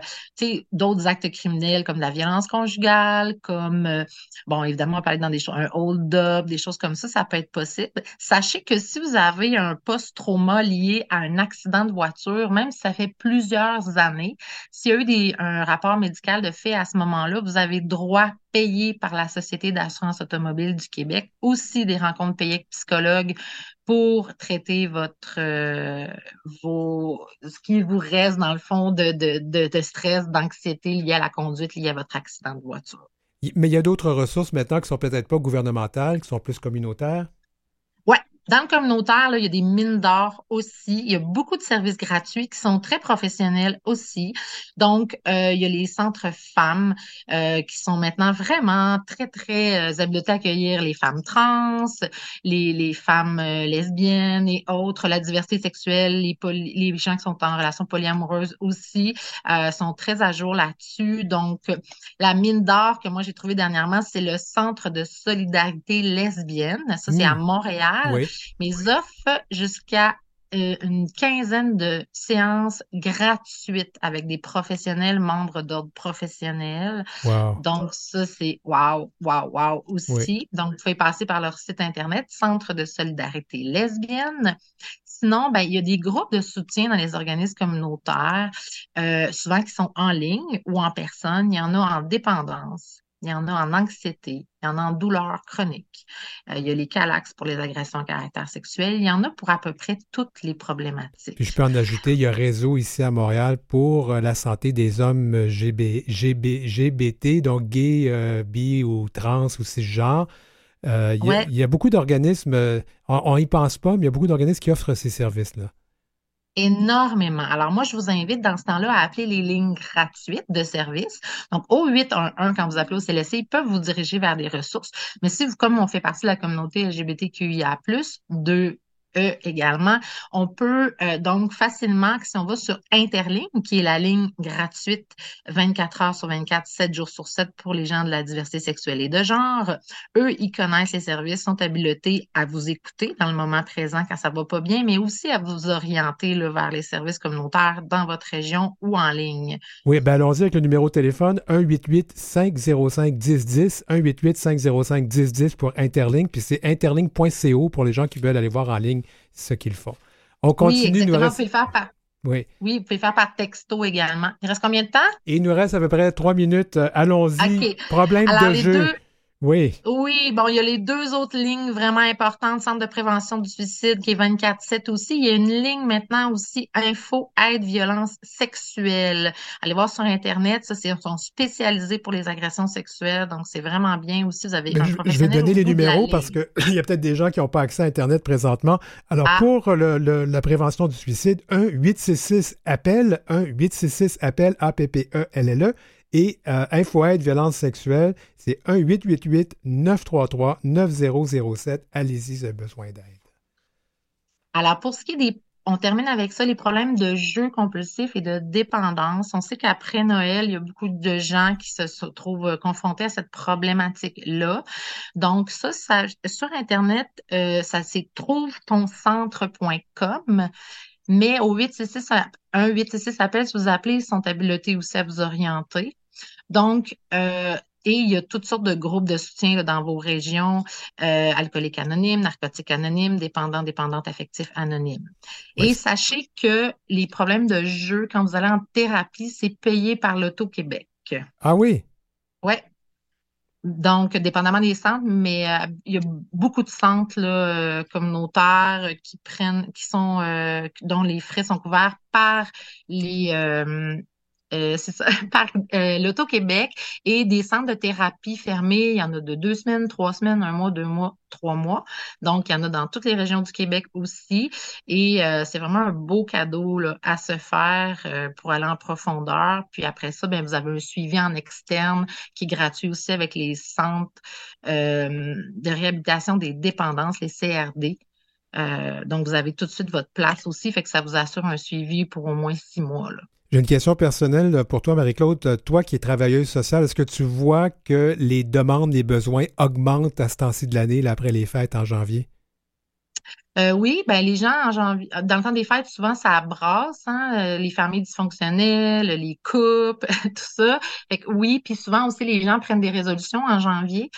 d'autres actes criminels comme la violence conjugale, comme, euh, bon, évidemment, on parler dans des choses, un hold-up, des choses comme ça, ça peut être possible. Sachez que si vous avez un post-trauma lié à un accident de voiture, même si ça fait plusieurs années, s'il y a eu des, un rapport médical de fait à ce moment-là, vous avez droit payé par la Société d'assurance automobile du Québec, aussi des rencontres payées avec psychologues pour traiter votre euh, vos ce qui vous reste dans le fond de, de, de stress, d'anxiété lié à la conduite, lié à votre accident de voiture. Mais il y a d'autres ressources maintenant qui sont peut-être pas gouvernementales, qui sont plus communautaires? Dans le communautaire, là, il y a des mines d'or aussi. Il y a beaucoup de services gratuits qui sont très professionnels aussi. Donc, euh, il y a les centres femmes euh, qui sont maintenant vraiment très, très euh, habiletés à accueillir les femmes trans, les, les femmes euh, lesbiennes et autres, la diversité sexuelle, les, les gens qui sont en relation polyamoureuse aussi euh, sont très à jour là-dessus. Donc, la mine d'or que moi j'ai trouvé dernièrement, c'est le Centre de solidarité lesbienne. Ça, c'est à mmh. Montréal. Oui. Mais offre jusqu'à euh, une quinzaine de séances gratuites avec des professionnels, membres d'ordre professionnel. Donc, ça, c'est wow, wow, wow aussi. Donc, vous pouvez passer par leur site Internet, Centre de solidarité lesbienne. Sinon, ben, il y a des groupes de soutien dans les organismes communautaires, euh, souvent qui sont en ligne ou en personne. Il y en a en dépendance il y en a en anxiété, il y en a en douleur chronique, euh, il y a les calax pour les agressions à caractère sexuel, il y en a pour à peu près toutes les problématiques. Puis je peux en ajouter, il y a réseau ici à Montréal pour euh, la santé des hommes GB, GB, GBT, donc gay, euh, bi ou trans ou cisgenre. Euh, il, y a, beaucoup d'organismes, on n'y pense pas, mais il y a beaucoup d'organismes qui offrent ces services-là énormément. Alors, moi, je vous invite dans ce temps-là à appeler les lignes gratuites de service. Donc, au 811, quand vous appelez au CLSC, ils peuvent vous diriger vers des ressources. Mais si vous, comme on fait partie de la communauté LGBTQIA+, deux également. On peut euh, donc facilement, si on va sur Interligne, qui est la ligne gratuite 24 heures sur 24, 7 jours sur 7 pour les gens de la diversité sexuelle et de genre, eux, ils connaissent les services, sont habilités à vous écouter dans le moment présent quand ça va pas bien, mais aussi à vous orienter vers les services communautaires dans votre région ou en ligne. Oui, ben allons-y avec le numéro de téléphone 188-505-1010, 188-505-1010 pour Interligne, puis c'est interligne.co pour les gens qui veulent aller voir en ligne ce qu'ils font. On continue. Oui, nous reste... vous faire par... Oui. oui, vous pouvez faire par texto également. Il reste combien de temps? il nous reste à peu près trois minutes. Euh, allons-y. Problème de jeu. Oui. Oui, bon, il y a les deux autres lignes vraiment importantes, Centre de prévention du suicide qui est 24-7 aussi. Il y a une ligne maintenant aussi, info, aide, violence sexuelle. Allez voir sur Internet, ça, c'est, ils sont spécialisés pour les agressions sexuelles, donc c'est vraiment bien aussi. Vous avez je, je, vais donner les numéros parce qu'il y a peut-être des gens qui n'ont pas accès à Internet présentement. Alors, ah. pour le, la prévention du suicide, 1-866-APPEL, 1-866-APPEL, A-P-P-E-L-L-E. Et euh, InfoAide Violence Sexuelle, c'est 1-888-933-9007. Allez-y, avez besoin d'aide. Alors, pour ce qui est des on termine avec ça, les problèmes de jeu compulsif et de dépendance. On sait qu'après Noël, il y a beaucoup de gens qui se, trouvent euh, confrontés à cette problématique-là. Donc, ça, sur Internet, euh, ça c'est trouve-ton-centre.com. Mais au 866, un 866 appel, si vous appelez, ils sont habilités aussi à vous orienter. Donc, euh, et il y a toutes sortes de groupes de soutien dans vos régions, euh, alcooliques anonymes, narcotiques anonymes, dépendants, dépendantes affectifs anonymes. Et sachez que les problèmes de jeu, quand vous allez en thérapie, c'est payé par l'Auto-Québec. Ah oui? Oui. Donc, dépendamment des centres, mais euh, il y a beaucoup de centres là, communautaires qui prennent, qui sont, dont les frais sont couverts par les, euh, c'est ça, par euh, l'Auto-Québec et des centres de thérapie fermés. Il y en a de deux semaines, trois semaines, un mois, deux mois, trois mois. Donc, il y en a dans toutes les régions du Québec aussi. Et euh, c'est vraiment un beau cadeau là, à se faire pour aller en profondeur. Puis après ça, bien, vous avez un suivi en externe qui est gratuit aussi avec les centres de réhabilitation des dépendances, les CRD. donc, vous avez tout de suite votre place aussi, fait que ça vous assure un suivi pour au moins six mois. Là. J'ai une question personnelle pour toi, Marie-Claude. Toi qui es travailleuse sociale, est-ce que tu vois que les demandes, les besoins augmentent à ce temps-ci de l'année, après les fêtes en janvier? Euh, oui, ben les gens en janvier, dans le temps des fêtes, souvent ça brasse, hein, euh, les familles dysfonctionnelles, les couples, tout ça. Fait que oui, puis souvent aussi les gens prennent des résolutions en janvier.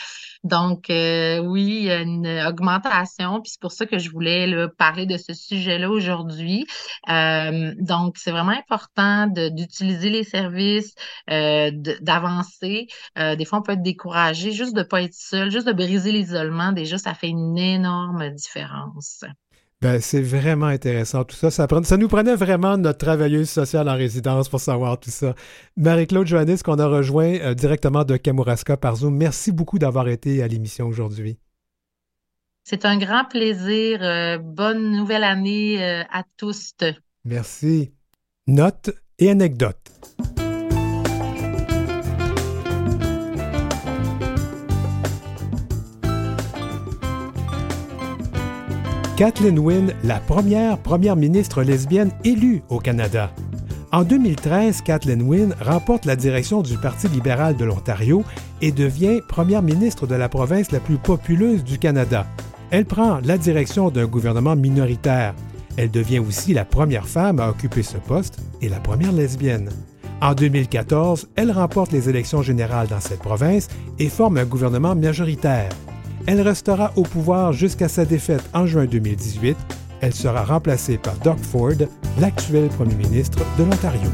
Donc euh, oui, il y a une augmentation, puis c'est pour ça que je voulais là, parler de ce sujet-là aujourd'hui. donc c'est vraiment important d'utiliser les services, d'avancer. des fois on peut être découragé, juste de pas être seul, juste de briser l'isolement. Déjà ça fait une énorme différence. Ben, c'est vraiment intéressant tout ça. Ça, ça nous prenait vraiment notre travailleuse sociale en résidence pour savoir tout ça. Marie-Claude Johannes, qu'on a rejoint euh, directement de Kamouraska par Zoom, merci beaucoup d'avoir été à l'émission aujourd'hui. C'est un grand plaisir. Euh, bonne nouvelle année euh, à tous. Merci. Notes et anecdotes. Kathleen Wynne, la première première ministre lesbienne élue au Canada. En 2013, Kathleen Wynne remporte la direction du Parti libéral de l'Ontario et devient première ministre de la province la plus populeuse du Canada. Elle prend la direction d'un gouvernement minoritaire. Elle devient aussi la première femme à occuper ce poste et la première lesbienne. En 2014, elle remporte les élections générales dans cette province et forme un gouvernement majoritaire. Elle restera au pouvoir jusqu'à sa défaite en juin 2018. Elle sera remplacée par Doug Ford, l'actuel premier ministre de l'Ontario.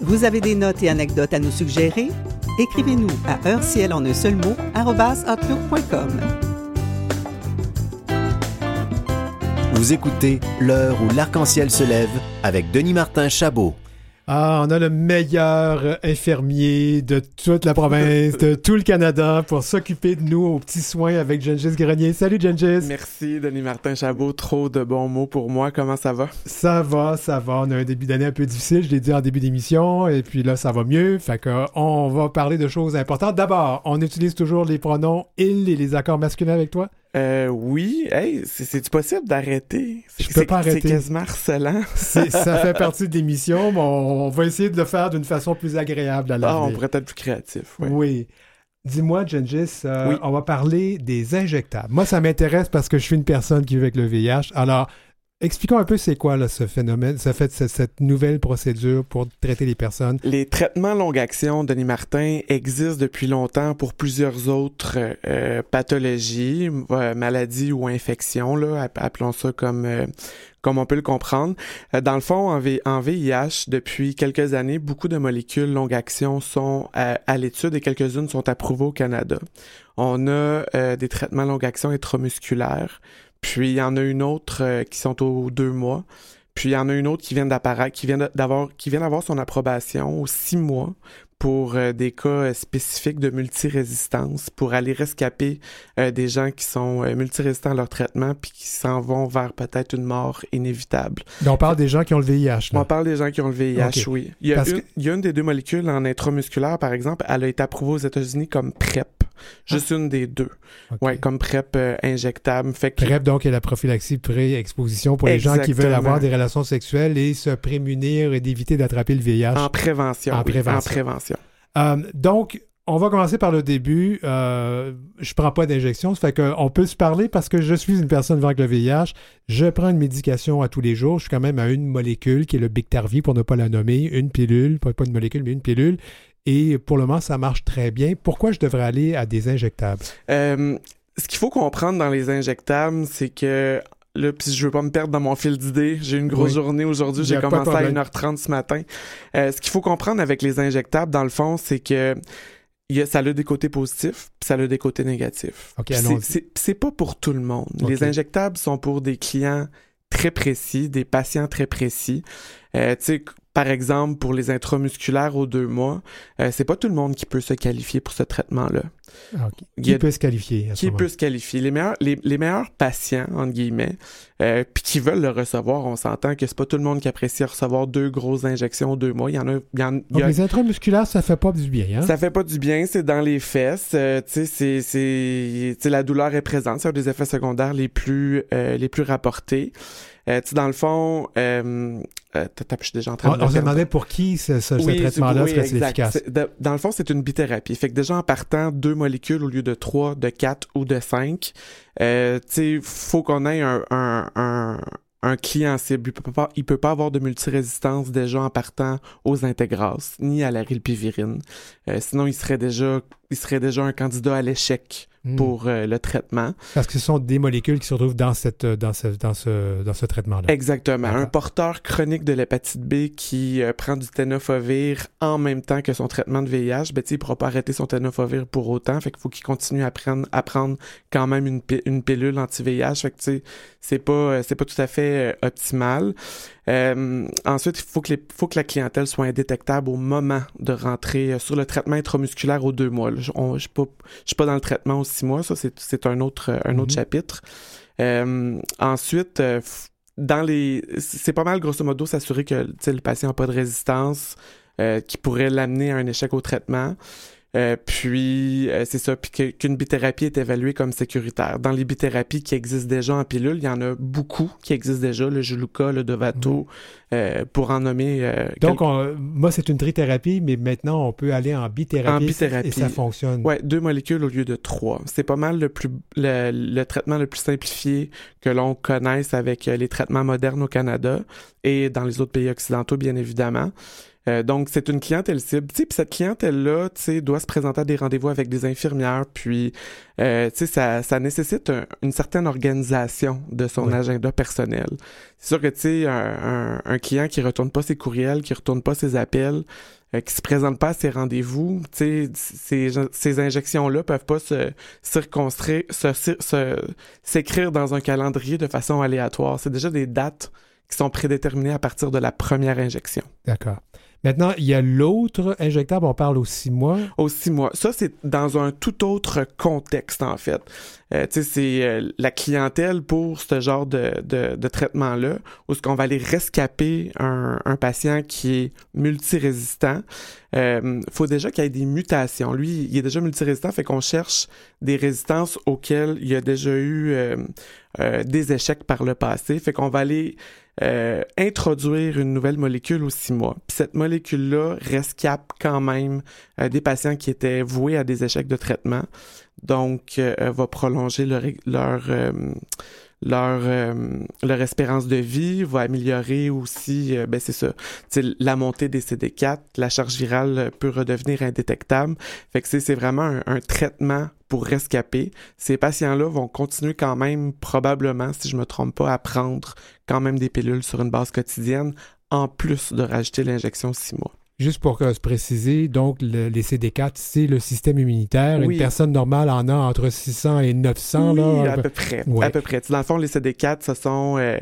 Vous avez des notes et anecdotes à nous suggérer? Écrivez-nous à heurciel en un seul mot outlook.com. Vous écoutez L'heure où l'arc-en-ciel se lève avec Denis Martin Chabot. Ah, on a le meilleur infirmier de toute la province, de tout le Canada, pour s'occuper de nous aux petits soins avec Gengis Grenier. Salut Gengis! Merci Denis Martin Chabot, trop de bons mots pour moi. Comment ça va? Ça va, ça va. On a un début d'année un peu difficile, je l'ai dit en début d'émission, et puis là, ça va mieux. Fait que on va parler de choses importantes. D'abord, on utilise toujours les pronoms il et les accords masculins avec toi? Euh, oui. Hey, c'est-tu possible d'arrêter? Je peux pas arrêter. C'est quasiment harcelant. ça fait partie de l'émission, mais on, va essayer de le faire d'une façon plus agréable à l'avenir. Ah, on pourrait être plus créatif, oui. Oui. Dis-moi, Gengis, euh, on va parler des injectables. Moi, ça m'intéresse parce que je suis une personne qui vit avec le VIH. Alors, Expliquons un peu c'est quoi là, ce phénomène, ça fait cette nouvelle procédure pour traiter les personnes. Les traitements longue action, Denis Martin, existent depuis longtemps pour plusieurs autres euh, pathologies, euh, maladies ou infections, là, appelons ça comme euh, comme on peut le comprendre. Dans le fond, en, en, VIH, depuis quelques années, beaucoup de molécules longue action sont à, à l'étude et quelques-unes sont approuvées au Canada. On a des traitements longue action intramusculaires puis il y en a une autre euh, qui sont aux deux mois. Puis il y en a une autre qui vient d'apparaître, qui vient d'avoir, qui vient d'avoir son approbation aux six mois pour euh, des cas euh, spécifiques de multirésistance, pour aller rescaper des gens qui sont multirésistants à leur traitement puis qui s'en vont vers peut-être une mort inévitable. on parle des gens qui ont le VIH. On parle des gens qui ont le VIH, oui. Il y, a une, il y, a une, des deux molécules en intramusculaire, par exemple, elle a été approuvée aux États-Unis comme PrEP. Juste une des deux. Ouais, comme PrEP euh, injectable. Fait PrEP, donc, est la prophylaxie pré-exposition pour les gens qui veulent avoir des relations sexuelles et se prémunir et d'éviter d'attraper le VIH. En prévention. En prévention. En prévention. Euh, donc, on va commencer par le début. Euh, je prends pas d'injection, ça fait qu'on peut se parler parce que je suis une personne vivant avec le VIH. Je prends une médication à tous les jours. Je suis quand même à une molécule qui est le Bictarvie pour ne pas la nommer, une pilule, pas, pas une molécule, mais une pilule. Et pour le moment, ça marche très bien. Pourquoi je devrais aller à des injectables? Euh, ce qu'il faut comprendre dans les injectables, c'est que Là, puis je veux pas me perdre dans mon fil d'idées. J'ai une grosse journée aujourd'hui. J'ai commencé à 1h30 ce matin. Euh, ce qu'il faut comprendre avec les injectables, dans le fond, c'est que y a, ça a des côtés positifs, puis ça a des côtés négatifs. Okay, c'est pas pour tout le monde. Les injectables sont pour des clients très précis, des patients très précis. Euh, tu sais, par exemple, pour les intramusculaires aux deux mois, euh, c'est pas tout le monde qui peut se qualifier pour ce traitement-là. Ah, qui peut se qualifier? qui peut se qualifier? Les meilleurs, les, meilleurs patients, entre guillemets, euh, puis qui veulent le recevoir, on s'entend que c'est pas tout le monde qui apprécie recevoir deux grosses injections aux deux mois. Il y en a. Il y en, Donc, les intramusculaires, ça fait pas du bien, hein? Ça fait pas du bien, c'est dans les fesses. Euh, tu sais, c'est, la douleur est présente. C'est un des effets secondaires les plus, les plus rapportés. Euh, dans le fond, euh, euh je suis déjà en train on, de... On se demandait pour qui ce, ce, traitement-là serait efficace? dans le fond, c'est une bithérapie. Fait que déjà, en partant deux molécules au lieu de trois, de quatre ou de cinq, euh, tu sais, faut qu'on ait un, un, un un client cible. Il peut pas, il peut pas avoir de multirésistance déjà en partant aux intégrases, ni à la rilpivirine. Euh, sinon, il serait déjà, il serait déjà un candidat à l'échec Hmm. pour euh, le traitement. Parce que ce sont des molécules qui se retrouvent dans, cette, dans ce, dans ce, dans ce traitement-là. Exactement. Un porteur chronique de l'hépatite B qui euh, prend du tenofovir en même temps que son traitement de VIH, ben, il ne pourra pas arrêter son tenofovir pour autant. Fait qu'il faut qu'il continue à prendre, à prendre quand même une, une pilule anti-VIH. Fait que c'est pas, euh, c'est pas tout à fait optimal. Euh, ensuite, il faut que, les, faut que la clientèle soit indétectable au moment de rentrer sur le traitement intramusculaire aux deux mois. Je ne suis pas, dans le traitement aussi six mois. Ça, c'est un autre, un autre mhm. chapitre. Euh, ensuite, euh, dans les, c'est pas mal grosso modo s'assurer que le patient n'a pas de résistance euh, qui pourrait l'amener à un échec au traitement. Euh, puis, euh, c'est ça, puis qu'une bithérapie est évaluée comme sécuritaire. Dans les bithérapies qui existent déjà en pilule, il y en a beaucoup qui existent déjà, le Juluca, le Dovato, euh, pour en nommer. Donc, moi, c'est une trithérapie, mais maintenant, on peut aller en bithérapie, en bithérapie. et ça fonctionne. Ouais, deux molécules au lieu de trois. C'est pas mal le, plus, le traitement le plus simplifié que l'on connaisse avec les traitements modernes au Canada et dans les autres pays occidentaux, bien évidemment. Euh, donc, c'est une clientèle cible. Puis cette clientèle-là, doit se présenter à des rendez-vous avec des infirmières. Puis, euh, ça, ça nécessite une certaine organisation de son agenda personnel. C'est sûr que, tu sais, un, un, client qui retourne pas ses courriels, qui retourne pas ses appels, euh, qui se présente pas à ses rendez-vous, tu sais, ces, ces injections-là peuvent pas se circonstruire, se, s'écrire dans un calendrier de façon aléatoire. C'est déjà des dates qui sont prédéterminées à partir de la première injection. D'accord. Maintenant, il y a l'autre injectable, on parle aux six mois. Aux six mois. Ça, c'est dans un tout autre contexte, en fait. Euh, tu sais, c'est euh, la clientèle pour ce genre de, de, de traitement-là, où ce qu'on va aller rescaper un, un, patient qui est multirésistant. Euh, faut déjà qu'il y ait des mutations. Lui, il est déjà multirésistant, fait qu'on cherche des résistances auxquelles il y a déjà eu euh, euh, des échecs par le passé. Fait qu'on va aller euh, introduire une nouvelle molécule aux six mois. Puis cette molécule-là rescape quand même euh, des patients qui étaient voués à des échecs de traitement. Donc, euh, va prolonger leur, leur leur, leur espérance de vie, va améliorer aussi, ben c'est ça, la montée des CD4, la charge virale peut redevenir indétectable. Fait que c'est vraiment un, traitement pour rescaper. Ces patients-là vont continuer quand même, probablement, si je me trompe pas, à prendre quand même des pilules sur une base quotidienne, en plus de rajouter l'injection six mois. Juste pour se préciser, donc les CD4, c'est le système immunitaire. Une personne normale en a entre 600 et 900. Oui, là, à peu près. À peu près. Dans le fond, les CD4, ce sont euh,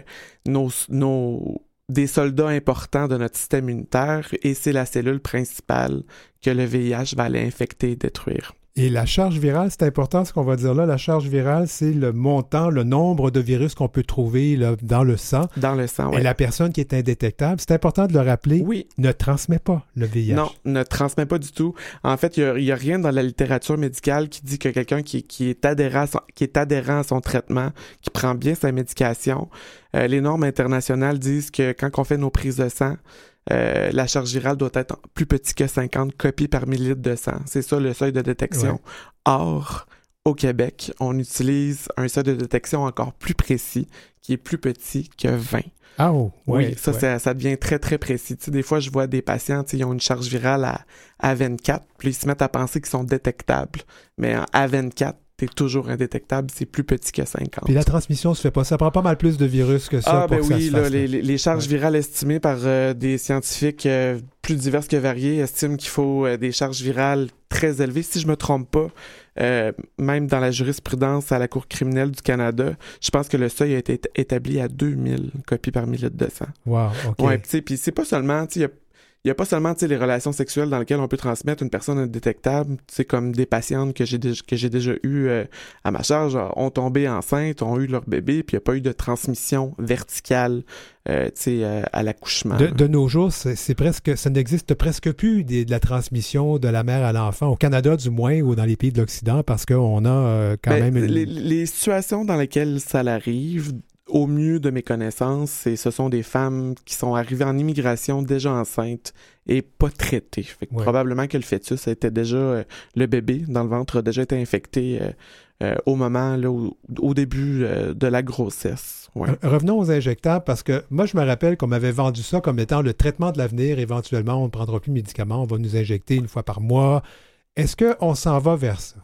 nos, nos, des soldats importants de notre système immunitaire et c'est la cellule principale que le VIH va aller infecter et détruire. Et la charge virale, c'est important ce qu'on va dire là. La charge virale, c'est le montant, le nombre de virus qu'on peut trouver dans le sang. Dans le sang, oui. Et la personne qui est indétectable, c'est important de le rappeler, oui. ne transmet pas le VIH. Non, ne transmet pas du tout. En fait, il n'y a, rien dans la littérature médicale qui dit que quelqu'un qui, est adhérent à son, qui est adhérent à son traitement, qui prend bien sa médication, euh, les normes internationales disent que quand on fait nos prises de sang, euh, la charge virale doit être plus petit que 50 copies par millilitre de sang. C'est ça le seuil de détection. Or, au Québec, on utilise un seuil de détection encore plus précis, qui est plus petit que 20. Ah oh, oui, ça, ça, devient très, très précis. Tu sais, des fois, je vois des patients, ils ont une charge virale à, à 24, puis ils se mettent à penser qu'ils sont détectables. Mais à 24, toujours indétectable, c'est plus petit que 50. Puis la transmission se fait pas. Ça prend pas mal plus de virus que ça. Ah, ben oui, les, charges virales estimées par euh, des scientifiques euh, plus diverses que variées, estiment qu'il faut des charges virales très élevées. Si je me trompe pas, même dans la jurisprudence à la Cour criminelle du Canada, je pense que le seuil a été établi à 2000 copies par millilitre de sang. Wow, OK. Ouais, puis c'est pas seulement, il y a il n'y a pas seulement les relations sexuelles dans lesquelles on peut transmettre une personne indétectable, comme des patientes que j'ai que j'ai déjà eues euh, à ma charge ont tombé enceintes, ont eu leur bébé, puis il n'y a pas eu de transmission verticale euh, euh, à l'accouchement. De, nos jours, c'est presque ça n'existe presque plus de la transmission de la mère à l'enfant, au Canada du moins, ou dans les pays de l'Occident, parce qu'on a quand ben, même... Les, les situations dans lesquelles ça arrive, au mieux de mes connaissances, ce sont des femmes qui sont arrivées en immigration déjà enceintes et pas traitées. Probablement que le fœtus était déjà, euh, le bébé dans le ventre a déjà été infecté euh, euh, au moment, là, au, début de la grossesse. Revenons aux injectables parce que moi, je me rappelle qu'on m'avait vendu ça comme étant le traitement de l'avenir. Éventuellement, on ne prendra plus de médicaments, on va nous injecter une fois par mois. Est-ce qu'on s'en va vers ça?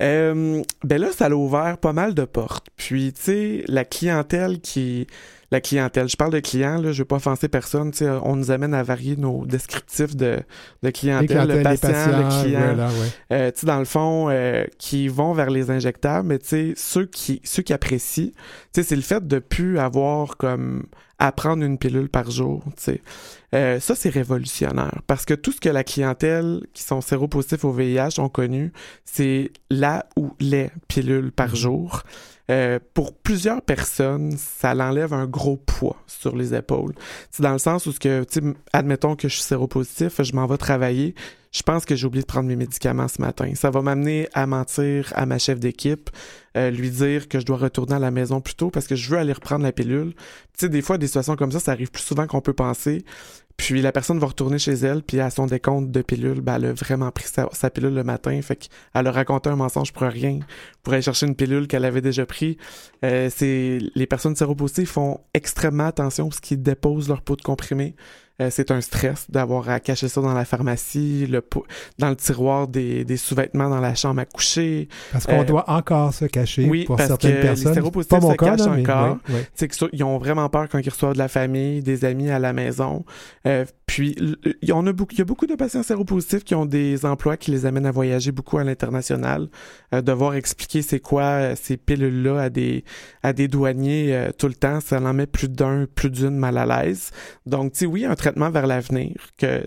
Euh, ben là, ça a ouvert pas mal de portes. Puis, tu sais, la clientèle qui... La clientèle, je parle de clients, là, je veux pas offenser personne, sais, on nous amène à varier nos descriptifs de, de clientèle, le patient, le client. Euh, tu sais, dans le fond, euh, qui vont vers les injectables, mais tu sais, ceux qui, ceux qui apprécient, tu sais, c'est le fait de plus avoir comme à prendre une pilule par jour. sais. Euh, ça, c'est révolutionnaire parce que tout ce que la clientèle qui sont séropositifs au VIH ont connu, c'est la ou les pilules par mhm. jour. Euh, pour plusieurs personnes, ça l'enlève un gros poids sur les épaules. C'est dans le sens où, ce que, admettons que je suis séropositif, je m'en vais travailler, je pense que j'ai oublié de prendre mes médicaments ce matin. Ça va m'amener à mentir à ma chef d'équipe, euh, lui dire que je dois retourner à la maison plus tôt parce que je veux aller reprendre la pilule. Tu sais, des fois, des situations comme ça, ça arrive plus souvent qu'on peut penser. Puis la personne va retourner chez elle, puis à son décompte de pilule, ben, elle a vraiment pris sa, pilule le matin. Fait qu'elle a raconté un mensonge pour rien, pour aller chercher une pilule qu'elle avait déjà pris. Euh, c'est les personnes séropositives font extrêmement attention parce qu'ils déposent leur pot de comprimé. Euh, c'est un stress d'avoir à cacher ça dans la pharmacie, le dans le tiroir des, des sous-vêtements dans la chambre à coucher. Parce qu'on euh, doit encore se cacher oui, pour certaines que personnes. Les séropositifs se cachent encore. C'est qu'ils ont vraiment peur quand ils reçoivent de la famille, des amis à la maison. Euh, puis, il y, en a beaucoup, il y a beaucoup de patients séropositifs qui ont des emplois qui les amènent à voyager beaucoup à l'international. Euh, devoir expliquer c'est quoi euh, ces pilules-là à des, à des douaniers euh, tout le temps, ça en met plus d'un, plus d'une mal à l'aise. Donc, tu sais, oui, un vers l'avenir, que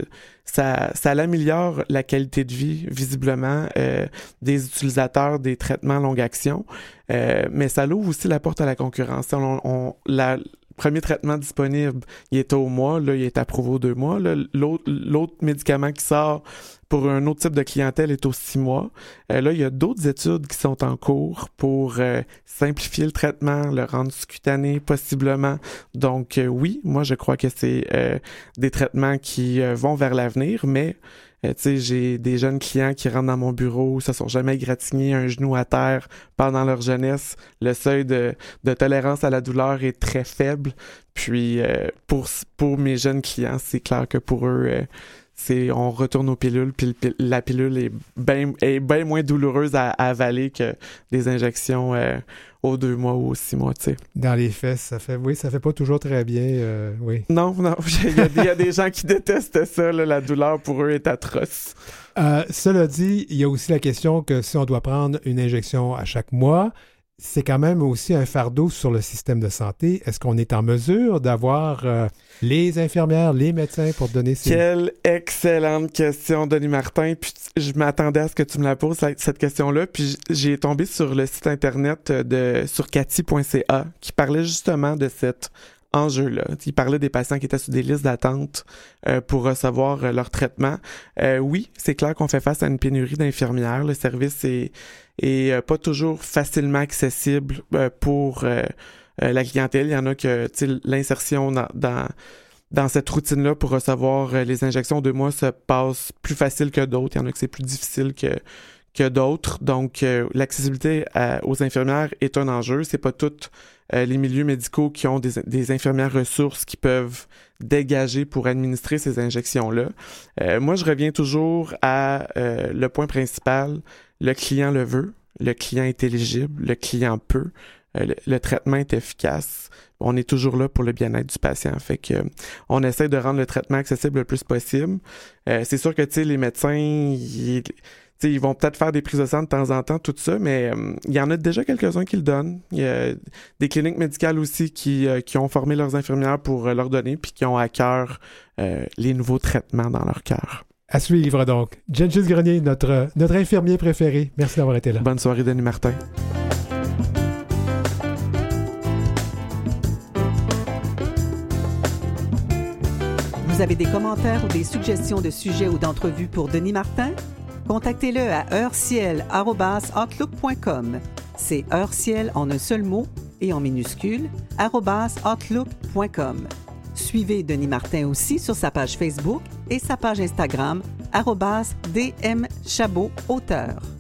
ça, ça améliore la qualité de vie, visiblement, des utilisateurs des traitements longue action, mais ça l'ouvre aussi la porte à la concurrence. On, on la, premier traitement disponible, il est au mois, là, il est approuvé aux deux mois. L'autre médicament qui sort pour un autre type de clientèle est aux six mois. Euh, là, il y a d'autres études qui sont en cours pour euh, simplifier le traitement, le rendre cutané possiblement. Donc euh, oui, moi je crois que c'est des traitements qui vont vers l'avenir, mais euh, tu sais, j'ai des jeunes clients qui rentrent dans mon bureau, se sont jamais gratignés un genou à terre pendant leur jeunesse. Le seuil de, de tolérance à la douleur est très faible. Puis euh, pour pour mes jeunes clients, c'est clair que pour eux, euh, c'est on retourne aux pilules, puis la pilule est bien est moins douloureuse à, avaler que des injections aux deux mois ou aux six mois, tu sais. Dans les fesses, ça fait, oui, ça fait pas toujours très bien, euh, oui. Non, non, il y, a des gens qui détestent ça, la douleur pour eux est atroce. Euh, cela dit, il y a aussi la question que si on doit prendre une injection à chaque mois, c'est quand même aussi un fardeau sur le système de santé. Est-ce qu'on est en mesure d'avoir euh, les infirmières, les médecins pour donner ces... Quelle excellente question, Denis Martin. Puis je m'attendais à ce que tu me la poses, cette question-là. Puis j'ai tombé sur le site internet de sur cathy.ca qui parlait justement de cet enjeu-là. Il parlait des patients qui étaient sur des listes d'attente euh, pour recevoir euh, leur traitement. oui, c'est clair qu'on fait face à une pénurie d'infirmières. Le service est et euh, pas toujours facilement accessible euh, pour euh, la clientèle. Il y en a que l'insertion dans, dans, dans cette routine-là pour recevoir les injections de mois se passe plus facile que d'autres. Il y en a que c'est plus difficile que que d'autres. Donc, l'accessibilité aux infirmières est un enjeu. C'est pas tous les milieux médicaux qui ont des, des, infirmières ressources qui peuvent dégager pour administrer ces injections-là. moi, je reviens toujours à le point principal le client le veut, le client est éligible, le client peut. le, traitement est efficace. On est toujours là pour le bien-être du patient. Fait que on essaie de rendre le traitement accessible le plus possible. c'est sûr que tu les médecins ils, ils vont peut-être faire des prises de sang de temps en temps, tout ça, mais euh, il y en a déjà quelques-uns qui le donnent. Il y a des cliniques médicales aussi qui, euh, qui ont formé leurs infirmières pour euh, leur donner, puis qui ont à cœur les nouveaux traitements dans leur cœur. À suivre donc. Gengis Grenier, notre, notre infirmier préféré. Merci d'avoir été là. Bonne soirée, Denis Martin. Vous avez des commentaires ou des suggestions de sujets ou d'entrevues pour Denis Martin? contactez-le à heurciel.outlook.com. C'est heurciel en un seul mot et en minuscule, outlook.com. Suivez Denis Martin aussi sur sa page Facebook et sa page Instagram, dmchabot auteur.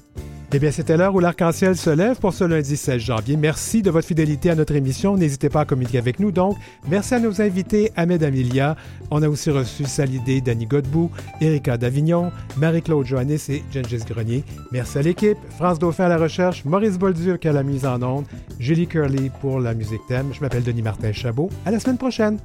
Eh bien, c'était l'heure où l'arc-en-ciel se lève pour ce lundi 16 janvier. Merci de votre fidélité à notre émission. N'hésitez pas à communiquer avec nous. Donc, merci à nos invités, Ahmed Amelia. On a aussi reçu Salidé, Danny Godbout, Erika Davignon, Marie-Claude Joannis et Gengis Grenier. Merci à l'équipe. France Dauphin à la recherche, Maurice Bolduc à la mise en onde, Julie Curley pour la musique thème. Je m'appelle Denis Martin Chabot. À la semaine prochaine.